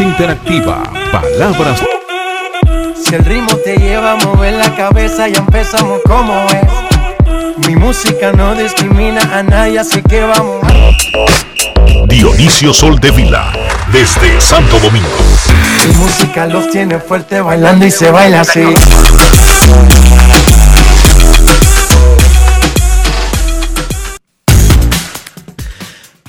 Interactiva, palabras. Si el ritmo te lleva a mover la cabeza, ya empezamos como es. Mi música no discrimina a nadie, así que vamos. Dionisio Sol de Vila, desde Santo Domingo. Mi música los tiene fuerte bailando y se baila así.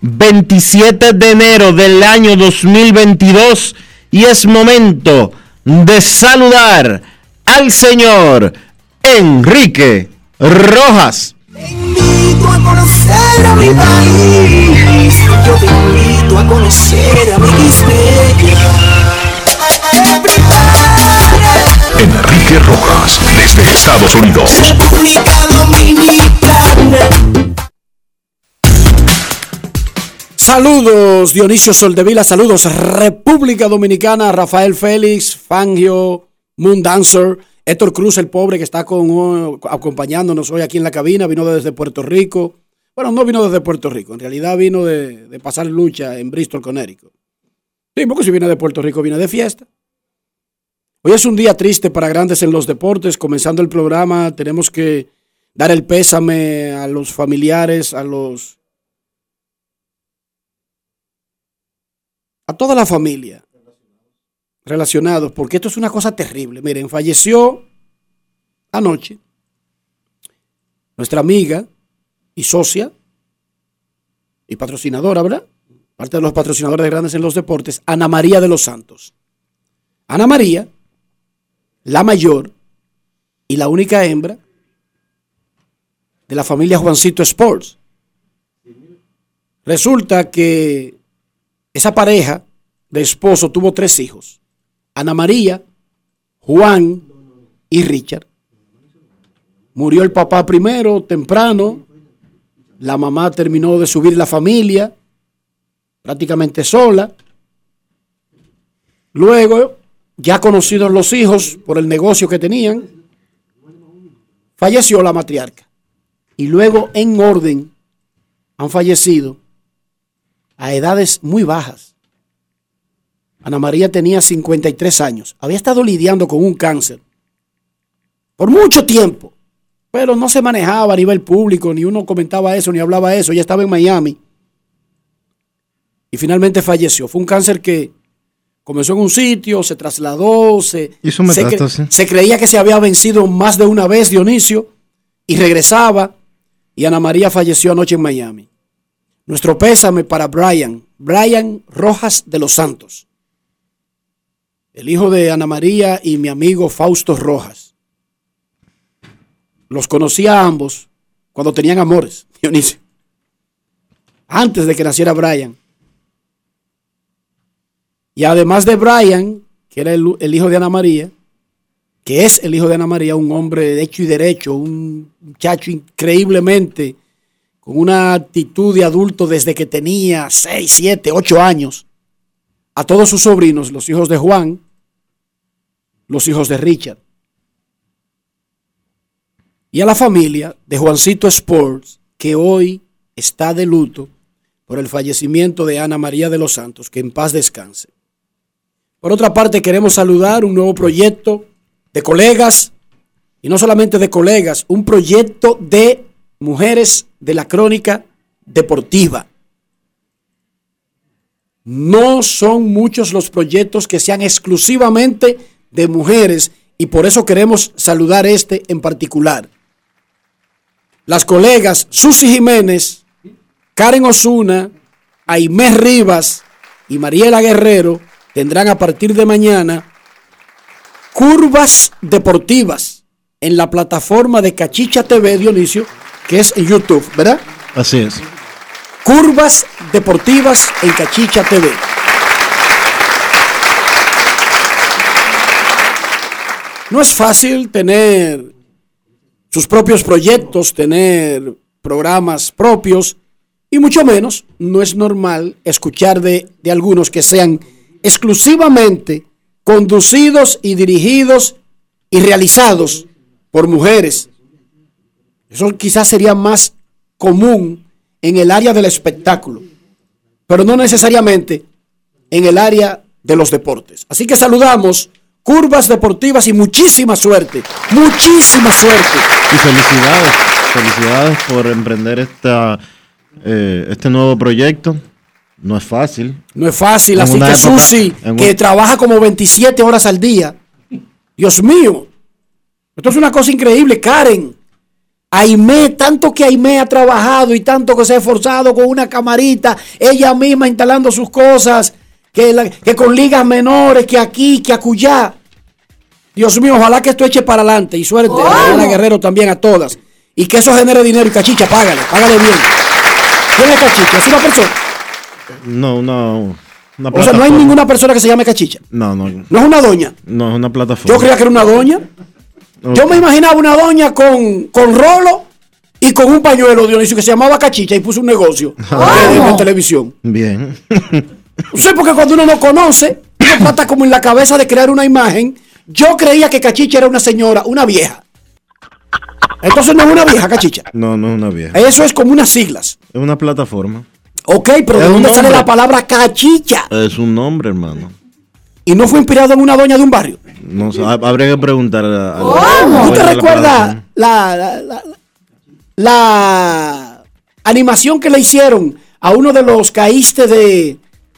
27 de enero del año 2022 y es momento de saludar al señor Enrique Rojas. Te invito a conocer a mi país. Yo te invito a conocer a mi Enrique Rojas, desde Estados Unidos. República Dominicana. Saludos Dionisio Soldevila, saludos República Dominicana, Rafael Félix, Fangio, Moon Dancer, Héctor Cruz, el pobre que está con, acompañándonos hoy aquí en la cabina, vino desde Puerto Rico. Bueno, no vino desde Puerto Rico, en realidad vino de, de pasar lucha en Bristol, Connecticut. Sí, porque si viene de Puerto Rico, viene de fiesta. Hoy es un día triste para grandes en los deportes. Comenzando el programa, tenemos que dar el pésame a los familiares, a los a toda la familia relacionados, porque esto es una cosa terrible. Miren, falleció anoche nuestra amiga y socia y patrocinadora, ¿verdad? Parte de los patrocinadores de grandes en los deportes, Ana María de los Santos. Ana María, la mayor y la única hembra de la familia Juancito Sports. Resulta que esa pareja de esposo tuvo tres hijos. Ana María, Juan y Richard. Murió el papá primero, temprano. La mamá terminó de subir la familia, prácticamente sola. Luego, ya conocidos los hijos por el negocio que tenían, falleció la matriarca. Y luego, en orden, han fallecido a edades muy bajas. Ana María tenía 53 años. Había estado lidiando con un cáncer por mucho tiempo, pero no se manejaba a nivel público, ni uno comentaba eso, ni hablaba eso. Ella estaba en Miami y finalmente falleció. Fue un cáncer que comenzó en un sitio, se trasladó, se, cre- se creía que se había vencido más de una vez Dionisio y regresaba y Ana María falleció anoche en Miami. Nuestro pésame para Brian, Brian Rojas de los Santos, el hijo de Ana María y mi amigo Fausto Rojas. Los conocí a ambos cuando tenían amores, Dionisio, antes de que naciera Brian. Y además de Brian, que era el, el hijo de Ana María, que es el hijo de Ana María, un hombre de hecho y derecho, un muchacho increíblemente con una actitud de adulto desde que tenía 6, 7, 8 años, a todos sus sobrinos, los hijos de Juan, los hijos de Richard. y a la familia de Juancito Sports, que hoy está de luto por el fallecimiento de Ana María de los Santos, que en paz descanse. Por otra parte, queremos saludar un nuevo proyecto de colegas, y no solamente de colegas, un proyecto de mujeres de la crónica deportiva. No son muchos los proyectos que sean exclusivamente de mujeres y por eso queremos saludar este en particular. Las colegas Susi Jiménez, Karen Osuna, Aimé Rivas y Mariela Guerrero tendrán a partir de mañana curvas deportivas en la plataforma de Cachicha TV Dionisio, que es en YouTube, ¿verdad? Así es. Curvas deportivas en Cachicha TV. No es fácil tener sus propios proyectos, tener programas propios, y mucho menos no es normal escuchar de, de algunos que sean exclusivamente conducidos y dirigidos y realizados por mujeres. Eso quizás sería más común en el área del espectáculo, pero no necesariamente en el área de los deportes. Así que saludamos curvas deportivas y muchísima suerte, muchísima suerte. Y felicidades, felicidades por emprender esta, eh, este nuevo proyecto. No es fácil. No es fácil, En así que época- Susi, que trabaja como 27 horas al día. Dios mío, esto es una cosa increíble, Karen. Aimé, tanto que Aimé ha trabajado y tanto que se ha esforzado con una camarita, ella misma instalando sus cosas, que, la- que con ligas menores, que aquí, que acullá. Dios mío, ojalá que esto eche para adelante y suerte a Mariana Guerrero también a todas. Y que eso genere dinero y cachicha, págale, págale bien. ¿Quién es cachicha? ¿Es una persona? No, una, una O sea, no hay ninguna persona que se llame cachicha. No, no, No es una doña. no es una plataforma. Yo creía que era una doña. Yo me imaginaba una doña con, con rolo y con un pañuelo, Dionisio, que se llamaba Cachicha y puso un negocio en, en televisión. Bien. Sí, porque cuando uno no conoce, uno trata como en la cabeza de crear una imagen. Yo creía que Cachicha era una señora, una vieja. Entonces no es una vieja, Cachicha. No, no es una vieja. Eso es como unas siglas. Es una plataforma. Ok, pero ¿de dónde sale la palabra Cachicha? Es un nombre, hermano. Y no fue inspirado en una doña de un barrio. No sé, hab- habría que preguntar a, a- ¿Tú a- te recuerdas la, la, la- la animación que le hicieron a uno de los caístes de,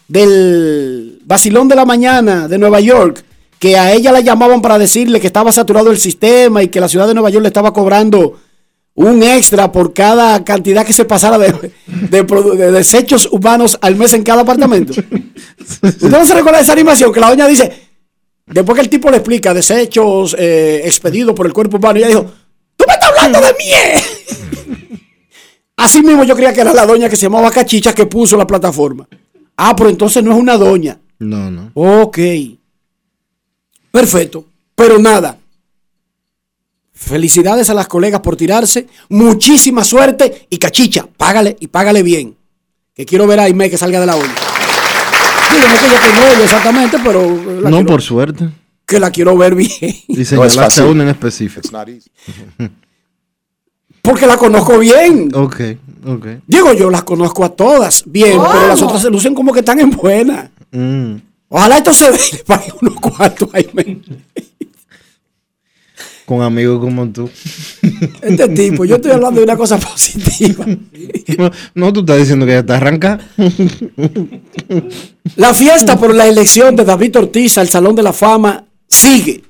del Basilón de la Mañana de Nueva York? Que a ella la llamaban para decirle que estaba saturado el sistema y que la ciudad de Nueva York le estaba cobrando un extra por cada cantidad que se pasara de, de desechos humanos al mes en cada apartamento. ¿Usted no se recuerda de esa animación? Que la doña dice, Después que el tipo le explica desechos eh, expedidos por el cuerpo humano, ella dijo, tú me estás hablando de mí. Así mismo yo creía que era la doña que se llamaba Cachicha que puso la plataforma. Ah, pero entonces no es una doña. No, no. Ok. Perfecto. Pero nada. Felicidades a las colegas por tirarse. Muchísima suerte. Y cachicha, págale y págale bien. Que quiero ver a Aime que salga de la olla. Digo, no yo tengo ella exactamente, pero la No, quiero- por suerte. que la quiero ver bien. Y señalaste a una en específico. Porque la conozco bien. Ok, ok. Digo, yo las conozco a todas bien, pero las otras se lucen como que están en buena. Mm. Ojalá esto se ve y le pague unos cuartos a Aime. Con amigos como tú. Este tipo, yo estoy hablando de una cosa positiva. No, no, tú estás diciendo que ya está arranca. La fiesta por la elección de David Ortiz al Salón de la Fama sigue.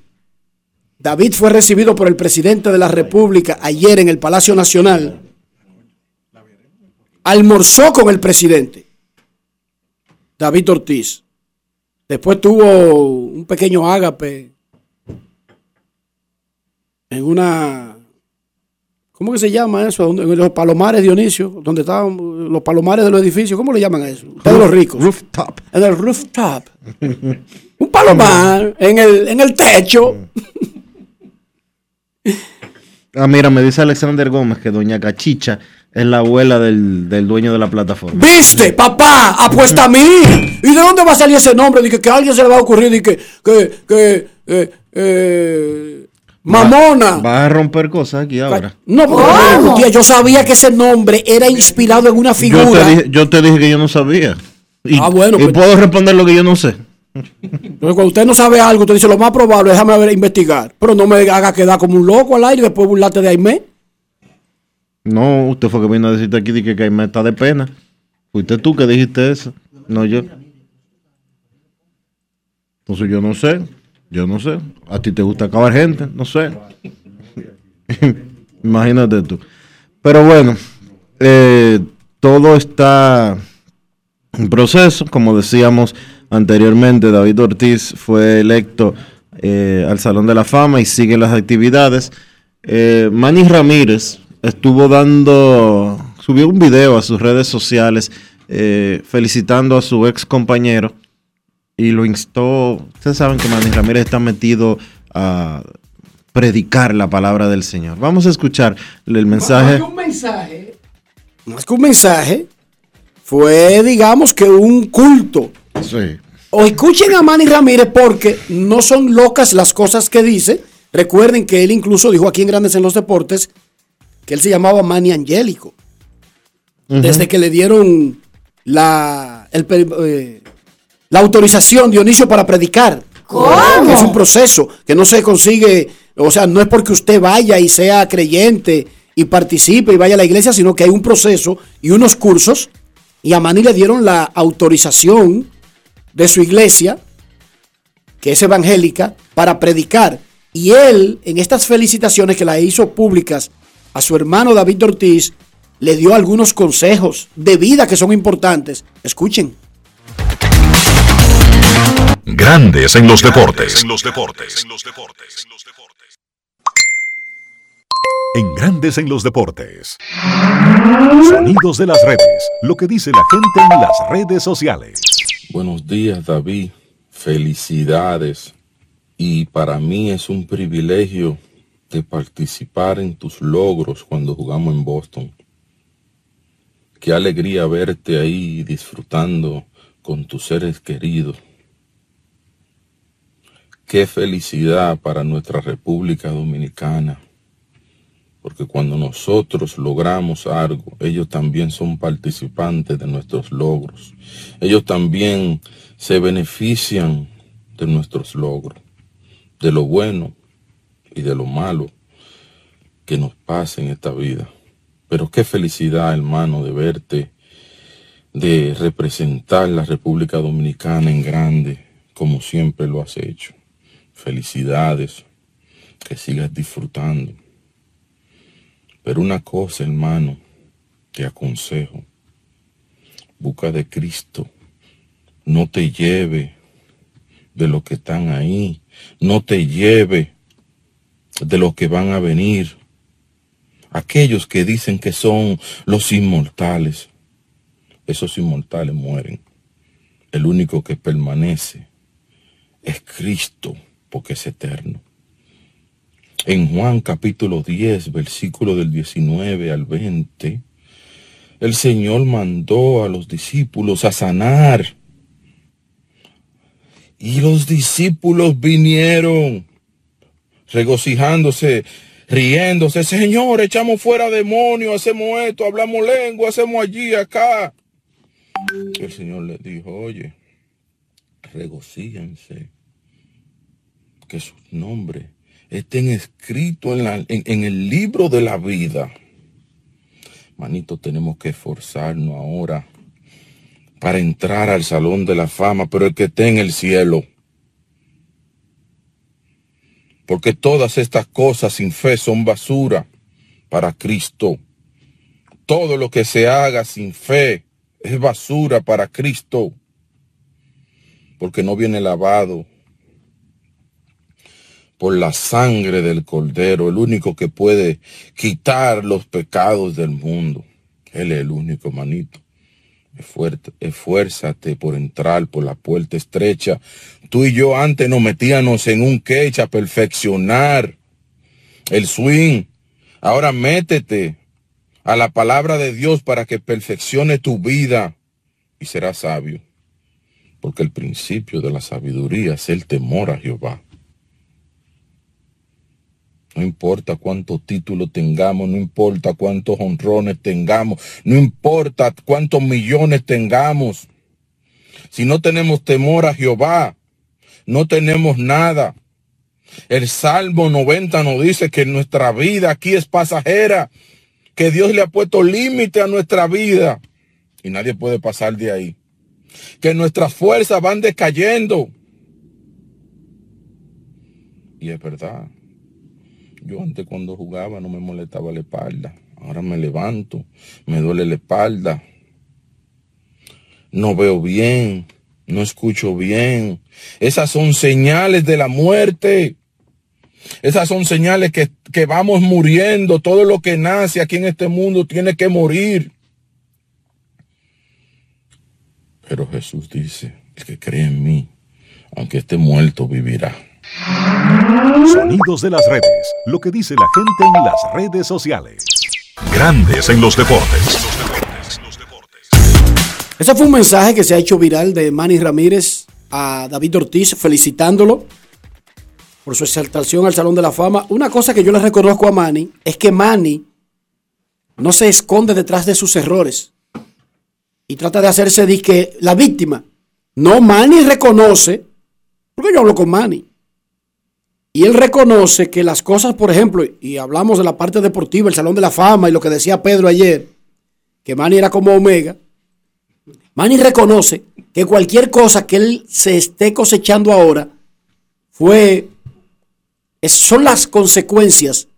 David fue recibido por el presidente de la República ayer en el Palacio Nacional. Almorzó con el presidente. David Ortiz. Después tuvo un pequeño ágape en una... ¿Cómo que se llama eso? En los palomares, Dionisio, donde estaban los palomares de los edificios. ¿Cómo le llaman a eso? Ustedes los ricos. Rooftop. En el rooftop. Un palomar en el, en el techo. Ah, mira, me dice Alexander Gómez que doña Cachicha es la abuela del, del dueño de la plataforma. ¿Viste, papá? Apuesta a mí. ¿Y de dónde va a salir ese nombre? Dije que a alguien se le va a ocurrir. Dije que, que, eh, eh, Mamona. Vas a romper cosas aquí ahora. No, porque yo sabía que ese nombre era inspirado en una Yo figura. te, dije, yo te dije que yo no sabía. Y, Ah, bueno, y pues- puedo responder lo que yo no sé. Entonces, cuando usted no sabe algo, usted dice lo más probable, déjame ver, investigar. Pero no me haga quedar como un loco al aire y después burlarte de Aimé. No, usted fue que vino a decirte aquí que Caimán está de pena. Fuiste tú que dijiste eso. No yo. Entonces yo no sé. Yo no sé. A ti te gusta acabar gente. No sé. Imagínate tú. Pero bueno, eh, todo está en proceso. Como decíamos anteriormente, David Ortiz fue electo eh, al Salón de la Fama y sigue las actividades. Eh, Manny Ramírez estuvo dando, subió un video a sus redes sociales eh, felicitando a su ex compañero y lo instó. Ustedes saben que Manny Ramírez está metido a predicar la palabra del Señor. Vamos a escuchar el mensaje. un mensaje. Más que un mensaje, fue, digamos, que un culto. Sí. O escuchen a Manny Ramírez porque no son locas las cosas que dice. Recuerden que él incluso dijo aquí en Grandes en los Deportes que él se llamaba Manny Angélico. Desde que le dieron la, el eh, la autorización, Dionisio, para predicar. Que es un proceso que no se consigue, o sea, no es porque usted vaya y sea creyente y participe y vaya a la iglesia, sino que hay un proceso y unos cursos. Y a Manny le dieron la autorización de su iglesia, que es evangélica, para predicar. Y él, en estas felicitaciones que la hizo públicas a su hermano David Ortiz, le dio algunos consejos de vida que son importantes. Escuchen. Grandes en los deportes. En los deportes. En Grandes en los deportes. Sonidos de las redes. Lo que dice la gente en las redes sociales. Buenos días, David. Felicidades. Y para mí es un privilegio de participar en tus logros cuando jugamos en Boston. Qué alegría verte ahí disfrutando con tus seres queridos. Qué felicidad para nuestra República Dominicana. Porque cuando nosotros logramos algo, ellos también son participantes de nuestros logros. Ellos también se benefician de nuestros logros, de lo bueno y de lo malo que nos pasa en esta vida. Pero qué felicidad, hermano, de verte, de representar la República Dominicana en grande, como siempre lo has hecho. Felicidades, que sigas disfrutando. Pero una cosa, hermano, te aconsejo. Busca de Cristo. No te lleve de los que están ahí. No te lleve de los que van a venir. Aquellos que dicen que son los inmortales. Esos inmortales mueren. El único que permanece es Cristo, porque es eterno. En Juan capítulo 10, versículo del 19 al 20, el Señor mandó a los discípulos a sanar. Y los discípulos vinieron regocijándose, riéndose. Señor, echamos fuera demonios, hacemos esto, hablamos lengua, hacemos allí, acá. El Señor les dijo, oye, regocíjense, que sus nombres estén escritos en, en el libro de la vida. Manito, tenemos que esforzarnos ahora para entrar al salón de la fama, pero el que esté en el cielo. Porque todas estas cosas sin fe son basura para Cristo. Todo lo que se haga sin fe es basura para Cristo. Porque no viene lavado por la sangre del Cordero, el único que puede quitar los pecados del mundo. Él es el único, manito. Esfuérzate por entrar por la puerta estrecha. Tú y yo antes nos metíamos en un quech a perfeccionar el swing. Ahora métete a la palabra de Dios para que perfeccione tu vida y serás sabio. Porque el principio de la sabiduría es el temor a Jehová. No importa cuántos títulos tengamos, no importa cuántos honrones tengamos, no importa cuántos millones tengamos. Si no tenemos temor a Jehová, no tenemos nada. El Salmo 90 nos dice que nuestra vida aquí es pasajera, que Dios le ha puesto límite a nuestra vida y nadie puede pasar de ahí. Que nuestras fuerzas van decayendo. Y es verdad. Yo antes cuando jugaba no me molestaba la espalda. Ahora me levanto, me duele la espalda. No veo bien, no escucho bien. Esas son señales de la muerte. Esas son señales que, que vamos muriendo. Todo lo que nace aquí en este mundo tiene que morir. Pero Jesús dice, el que cree en mí, aunque esté muerto, vivirá. Sonidos de las redes. Lo que dice la gente en las redes sociales. Grandes en los deportes. Ese fue un mensaje que se ha hecho viral de Manny Ramírez a David Ortiz felicitándolo por su exaltación al Salón de la Fama. Una cosa que yo le reconozco a Manny es que Manny no se esconde detrás de sus errores y trata de hacerse disque la víctima. No, Manny reconoce, porque yo hablo con Manny, y él reconoce que las cosas, por ejemplo, y hablamos de la parte deportiva, el Salón de la Fama y lo que decía Pedro ayer, que Manny era como Omega. Manny reconoce que cualquier cosa que él se esté cosechando ahora fue es- son las consecuencias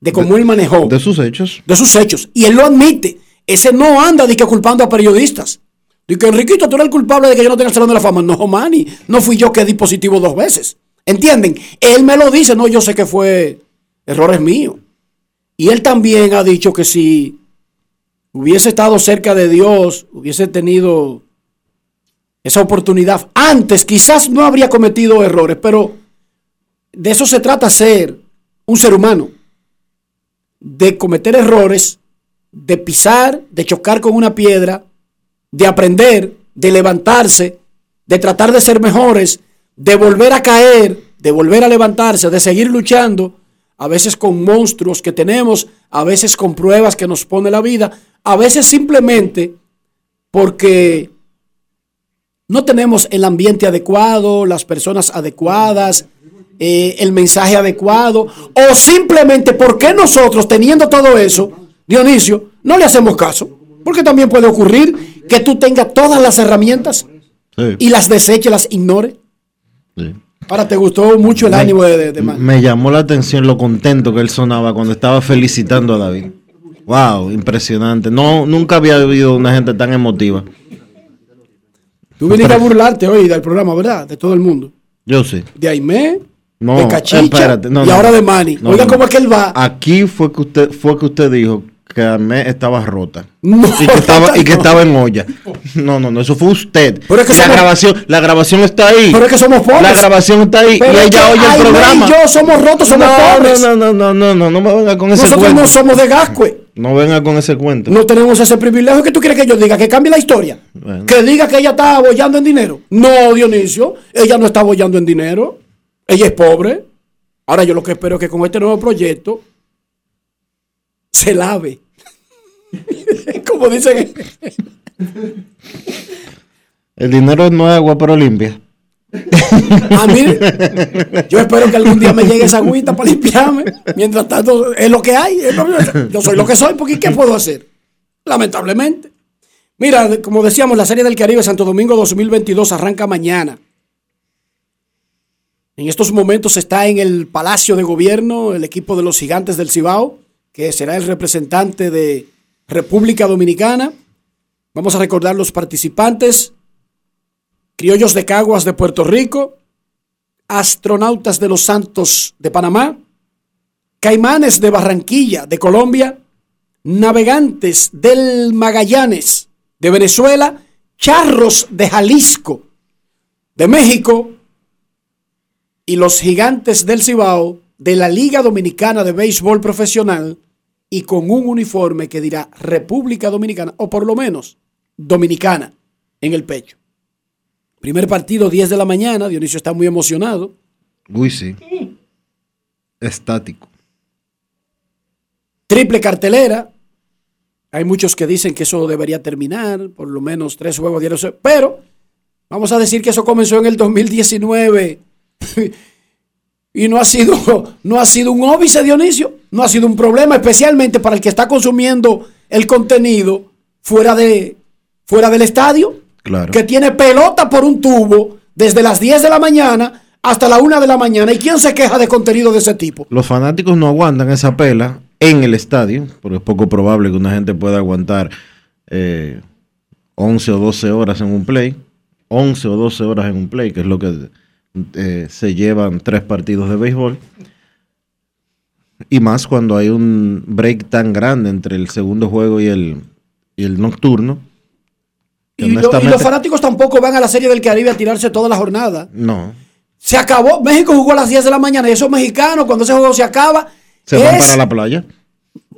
de cómo él manejó De sus hechos. de sus hechos. Y él lo admite. Ese no anda de que culpando a periodistas. Que Enriquito, tú eres el culpable de que yo no tenga el Salón de la Fama. No, Manny, no fui yo que di positivo dos veces. ¿Entienden? Él me lo dice, no, yo sé que fue errores míos. Y él también ha dicho que si hubiese estado cerca de Dios, hubiese tenido esa oportunidad antes, quizás no habría cometido errores, pero de eso se trata ser un ser humano de cometer errores, de pisar, de chocar con una piedra, de aprender, de levantarse, de tratar de ser mejores, de volver a caer, de volver a levantarse, de seguir luchando, a veces con monstruos que tenemos, a veces con pruebas que nos pone la vida, a veces simplemente porque no tenemos el ambiente adecuado, las personas adecuadas, eh, el mensaje adecuado, o simplemente porque nosotros, teniendo todo eso, Dionisio, no le hacemos caso. Porque también puede ocurrir que tú tengas todas las herramientas Sí, y las deseche, las ignore. Sí. Ahora, ¿te gustó mucho el Me- ánimo de, de? Me llamó la atención lo contento que él sonaba cuando estaba felicitando a David. Wow, impresionante. No, nunca había habido una gente tan emotiva. Tú viniste a burlarte hoy del programa, ¿verdad? De todo el mundo. Yo sí. De Aimé, No, de Cachicha espérate, no, y no. ahora de Manny. No, Oiga cómo es que él va. Aquí fue que usted fue que usted dijo que Amé estaba rota. No, y que estaba y que estaba en olla. No, no, no, eso fue usted. Pero es que la somos- grabación, la grabación está ahí. Pero es que somos pobres. La grabación está ahí Pero y ella oye el programa. y yo somos rotos, somos no, pobres. No, no, no, no, no, no me venga con ese Nosotros cuento. no somos de Gascue. No venga con ese cuento. No tenemos ese privilegio que tú quieres que yo diga, que cambie la historia. Bueno. Que diga que ella está abollando en dinero. No, Dionisio, ella no está abollando en dinero. Ella es pobre. Ahora yo lo que espero es que con este nuevo proyecto se lave. Como dicen. El dinero no es agua, pero limpia. A mí, yo espero que algún día me llegue esa agüita para limpiarme. Mientras tanto, es lo que hay. Yo soy lo que soy, porque ¿qué puedo hacer? Lamentablemente. Mira, como decíamos, la Serie del Caribe Santo Domingo 2022 arranca mañana. En estos momentos está en el Palacio de Gobierno el equipo de los Gigantes del Cibao, que será el representante de República Dominicana. Vamos a recordar los participantes. Criollos de Caguas de Puerto Rico, Astronautas de los Santos de Panamá, Caimanes de Barranquilla de Colombia, Navegantes del Magallanes de Venezuela, Charros de Jalisco de México y los Gigantes del Cibao de la Liga Dominicana de Béisbol Profesional y con un uniforme que dirá República Dominicana o por lo menos Dominicana en el pecho. Primer partido, 10 de la mañana. Dionisio está muy emocionado. Uy, sí. Estático. triple cartelera. Hay muchos que dicen que eso debería terminar, por lo menos tres juegos diarios. Pero vamos a decir que eso comenzó en el 2019 y no ha sido, no ha sido un óbice, Dionisio. No ha sido un problema, especialmente para el que está consumiendo el contenido fuera, de, fuera del estadio. Claro. Que tiene pelota por un tubo desde las 10 de la mañana hasta la 1 de la mañana. ¿Y quién se queja de contenido de ese tipo? Los fanáticos no aguantan esa pela en el estadio, porque es poco probable que una gente pueda aguantar eh, 11 o 12 horas en un play. 11 o 12 horas en un play, que es lo que eh, se llevan tres partidos de béisbol. Y más cuando hay un break tan grande entre el segundo juego y el, y el nocturno. Y, lo- y honestamente- los fanáticos tampoco van a la Serie del Caribe a tirarse toda la jornada. No, Se acabó. México jugó a las 10 de la mañana y esos mexicanos, cuando ese juego se acaba, se van para la playa.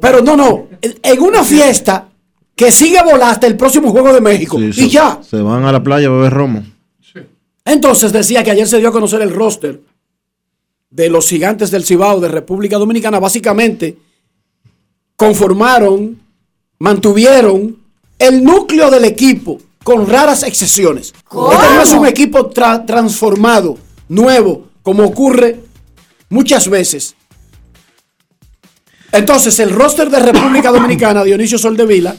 Pero no, no. En una fiesta que sigue volar hasta el próximo juego de México. Sí, y se- ya. Se van a la playa a beber romo. Entonces decía que ayer se dio a conocer el roster de los gigantes del Cibao de República Dominicana. Básicamente conformaron, mantuvieron el núcleo del equipo con raras excepciones. Este no es un equipo tra- transformado, nuevo, como ocurre muchas veces. Entonces el roster de República Dominicana, Dionisio Soldevila,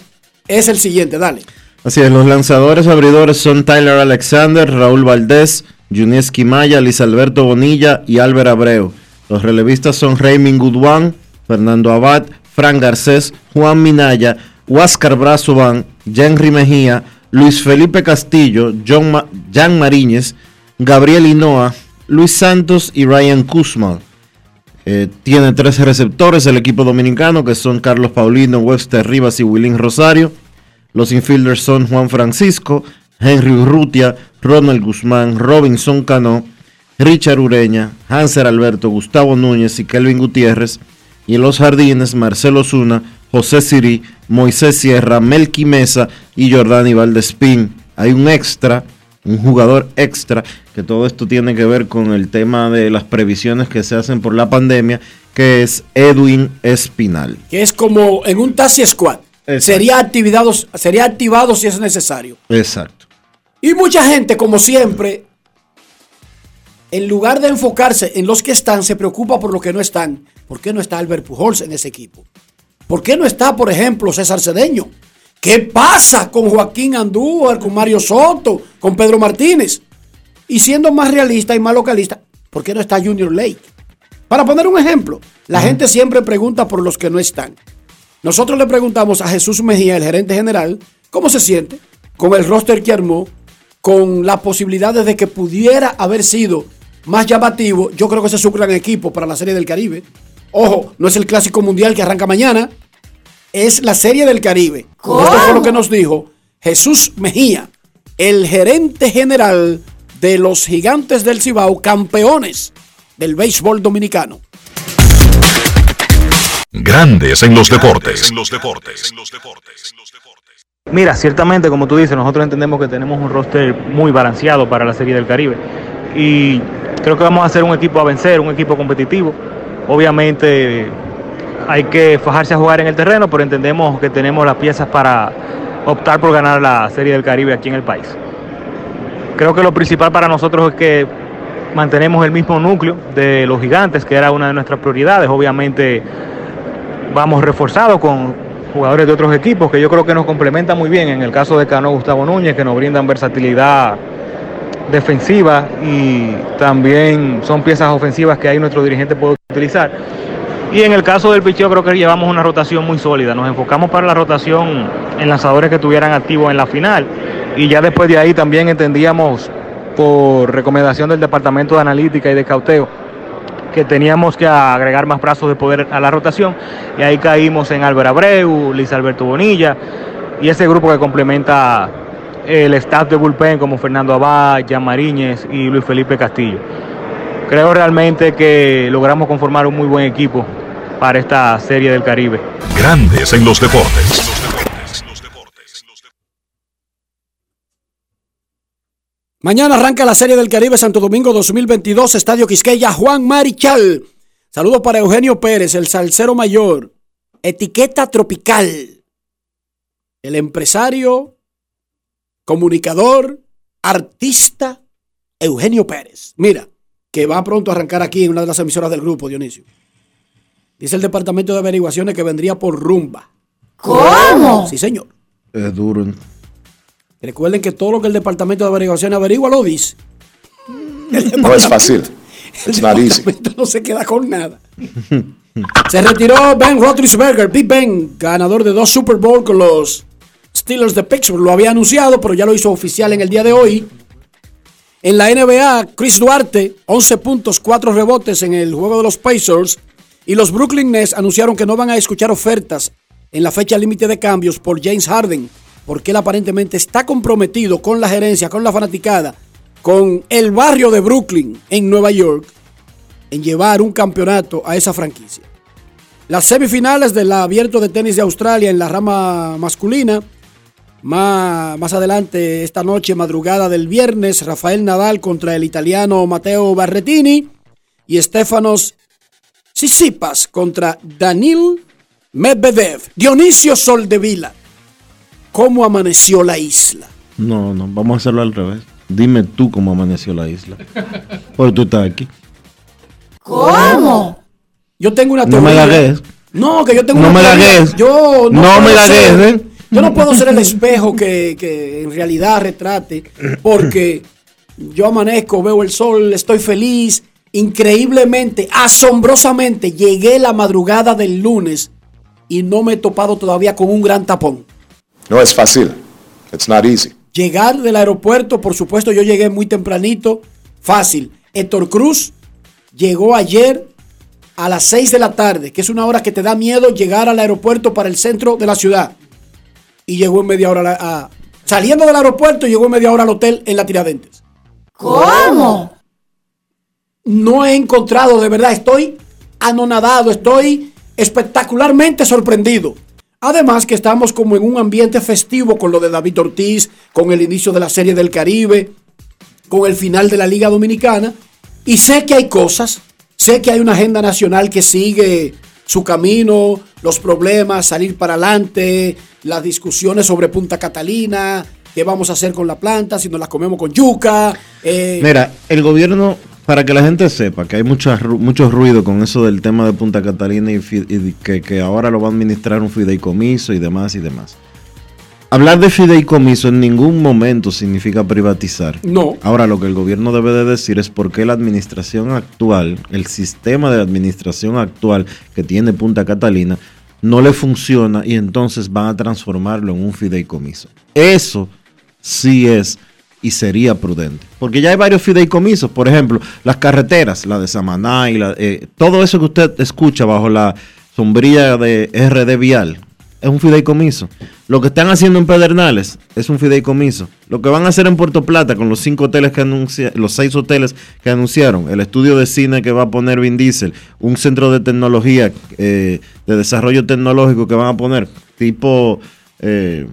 es el siguiente. Dale. Así es, los lanzadores abridores son Tyler Alexander, Raúl Valdés, Junieski Maya, Luis Alberto Bonilla y Álvaro Abreu. Los relevistas son Raymond Gudwan, Fernando Abad, Frank Garcés, Juan Minaya, Huáscar Brazovan, Henry Mejía, Luis Felipe Castillo, John Jan Mariñez, Gabriel Hinoa, Luis Santos y Ryan Kuzma. Eh, tiene 13 receptores el equipo dominicano, que son Carlos Paulino, Webster Rivas y Willín Rosario. Los infielders son Juan Francisco, Henry Urrutia, Ronald Guzmán, Robinson Cano, Richard Ureña, Hanser Alberto, Gustavo Núñez y Kelvin Gutiérrez. Y en los jardines, Marcelo Zuna, José Sirí, Moisés Sierra, Melqui Mesa y Jordani Valdespín. Hay un extra, un jugador extra, que todo esto tiene que ver con el tema de las previsiones que se hacen por la pandemia, que es Edwin Espinal. que es como en un taxi squad. Exacto. Sería activado, sería activado si es necesario. Exacto. Y mucha gente, como siempre, en lugar de enfocarse en los que están, se preocupa por los que no están. ¿Por qué no está Albert Pujols en ese equipo? ¿Por qué no está, por ejemplo, César Cedeño? ¿Qué pasa con Joaquín Andújar, con Mario Soto, con Pedro Martínez? Y siendo más realista y más localista, ¿por qué no está Junior Lake? Para poner un ejemplo, la gente siempre pregunta por los que no están. Nosotros le preguntamos a Jesús Mejía, el gerente general, cómo se siente con el roster que armó, con las posibilidades de que pudiera haber sido más llamativo. Yo creo que ese es un gran equipo para la Serie del Caribe. Ojo, no es el Clásico Mundial que arranca mañana, es la Serie del Caribe. Esto fue lo que nos dijo Jesús Mejía, el gerente general de los Gigantes del Cibao, campeones del béisbol dominicano. Grandes en los deportes. Mira, ciertamente, como tú dices, nosotros entendemos que tenemos un roster muy balanceado para la Serie del Caribe. Y creo que vamos a ser un equipo a vencer, un equipo competitivo. Obviamente hay que fajarse a jugar en el terreno, pero entendemos que tenemos las piezas para optar por ganar la Serie del Caribe aquí en el país. Creo que lo principal para nosotros es que mantenemos el mismo núcleo de los gigantes, que era una de nuestras prioridades. Obviamente vamos reforzados con jugadores de otros equipos que yo creo que nos complementan muy bien. En el caso de Cano Gustavo Núñez, que nos brindan versatilidad defensiva y también son piezas ofensivas que ahí nuestro dirigente puede utilizar. Y en el caso del picheo creo que llevamos una rotación muy sólida. Nos enfocamos para la rotación en lanzadores que estuvieran activos en la final. Y ya después de ahí también entendíamos por recomendación del Departamento de Analítica y de Cauteo que teníamos que agregar más brazos de poder a la rotación y ahí caímos en Álvaro Abreu, Luis Alberto Bonilla y ese grupo que complementa el staff de bullpen como Fernando Abad, Jan Mariñez y Luis Felipe Castillo. Creo realmente que logramos conformar un muy buen equipo para esta serie del Caribe. Grandes en los deportes. Mañana arranca la Serie del Caribe Santo Domingo 2022, Estadio Quisqueya, Juan Marichal. Saludos para Eugenio Pérez, el salsero mayor. etiqueta tropical. El empresario, comunicador, artista Eugenio Pérez. Mira, que va pronto a arrancar aquí en una de las emisoras del grupo, Dionisio. Dice el departamento de averiguaciones que vendría por rumba. ¿Cómo? Sí, señor. Es duro. Recuerden que todo lo que el departamento de averiguaciones averigua lo dice. No es fácil. El departamento no se queda con nada. Se retiró Ben Roethlisberger, Big Ben, ganador de dos Super Bowl con los Steelers de Pittsburgh. Lo había anunciado, pero ya lo hizo oficial en el día de hoy. En la NBA, Chris Duarte, 11 puntos, 4 rebotes en el juego de los Pacers. Y los Brooklyn Nets anunciaron que no van a escuchar ofertas en la fecha límite de cambios por James Harden, porque él aparentemente está comprometido con la gerencia, con la fanaticada, con el barrio de Brooklyn en Nueva York, en llevar un campeonato a esa franquicia. Las semifinales del abierto de tenis de Australia en la rama masculina. Más, más adelante, esta noche, madrugada del viernes, Rafael Nadal contra el italiano Matteo Barretini y Stefanos Tsitsipas contra Danil Medvedev. Dionisio Soldevila. ¿Cómo amaneció la isla? No, no, vamos a hacerlo al revés. Dime tú cómo amaneció la isla. Porque tú estás aquí. ¿Cómo? Yo tengo una No me teoría. lagues. No, que yo tengo No una me teoría. lagues. Yo No puedo me ser- ¿eh? Yo no puedo ser el espejo que, que en realidad retrate, porque yo amanezco, veo el sol, estoy feliz. Increíblemente, asombrosamente, llegué la madrugada del lunes y no me he topado todavía con un gran tapón. No es fácil. It's not easy. Llegar del aeropuerto, por supuesto, yo llegué muy tempranito, fácil. Héctor Cruz llegó ayer a las 6 de la tarde, que es una hora que te da miedo llegar al aeropuerto para el centro de la ciudad. Y llegó en media hora, a la- a- saliendo del aeropuerto, llegó en media hora al hotel en la Tiradentes. ¿Cómo? No he encontrado, de verdad, estoy anonadado, estoy espectacularmente sorprendido. Además que estamos como en un ambiente festivo con lo de David Ortiz, con el inicio de la Serie del Caribe, con el final de la Liga Dominicana. Y sé que hay cosas, sé que hay una agenda nacional que sigue su camino, los problemas, salir para adelante, las discusiones sobre Punta Catalina, qué vamos a hacer con la planta, si nos la comemos con yuca. eh, Mira, el gobierno, para que la gente sepa que hay mucho, mucho ruido con eso del tema de Punta Catalina y que, que ahora lo va a administrar un fideicomiso y demás y demás. Hablar de fideicomiso en ningún momento significa privatizar. No. Ahora lo que el gobierno debe de decir es por qué la administración actual, el sistema de administración actual que tiene Punta Catalina, no le funciona y entonces van a transformarlo en un fideicomiso. Eso sí es y sería prudente. Porque ya hay varios fideicomisos, por ejemplo, las carreteras, la de Samaná y la, eh, todo eso que usted escucha bajo la sombrilla de RD Vial, es un fideicomiso. Lo que están haciendo en Pedernales es un fideicomiso. Lo que van a hacer en Puerto Plata con los cinco hoteles que anunciaron, los seis hoteles que anunciaron, el estudio de cine que va a poner Vin Diesel, un centro de tecnología, eh, de desarrollo tecnológico que van a poner, tipo, eh,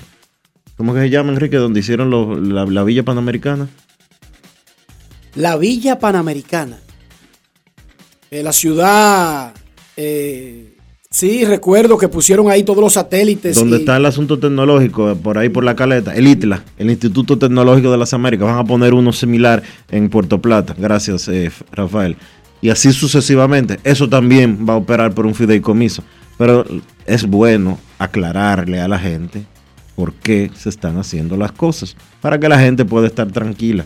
¿cómo que se llama, Enrique? Donde hicieron los- la, la Villa Panamericana. La Villa Panamericana. Eh, la ciudad. eh, sí, recuerdo que pusieron ahí todos los satélites. Donde y- está el asunto tecnológico, por ahí por la caleta, el ITLA, el Instituto Tecnológico de las Américas, van a poner uno similar en Puerto Plata. Gracias, eh, Rafael. Y así sucesivamente. Eso también va a operar por un fideicomiso. Pero es bueno aclararle a la gente por qué se están haciendo las cosas, para que la gente pueda estar tranquila.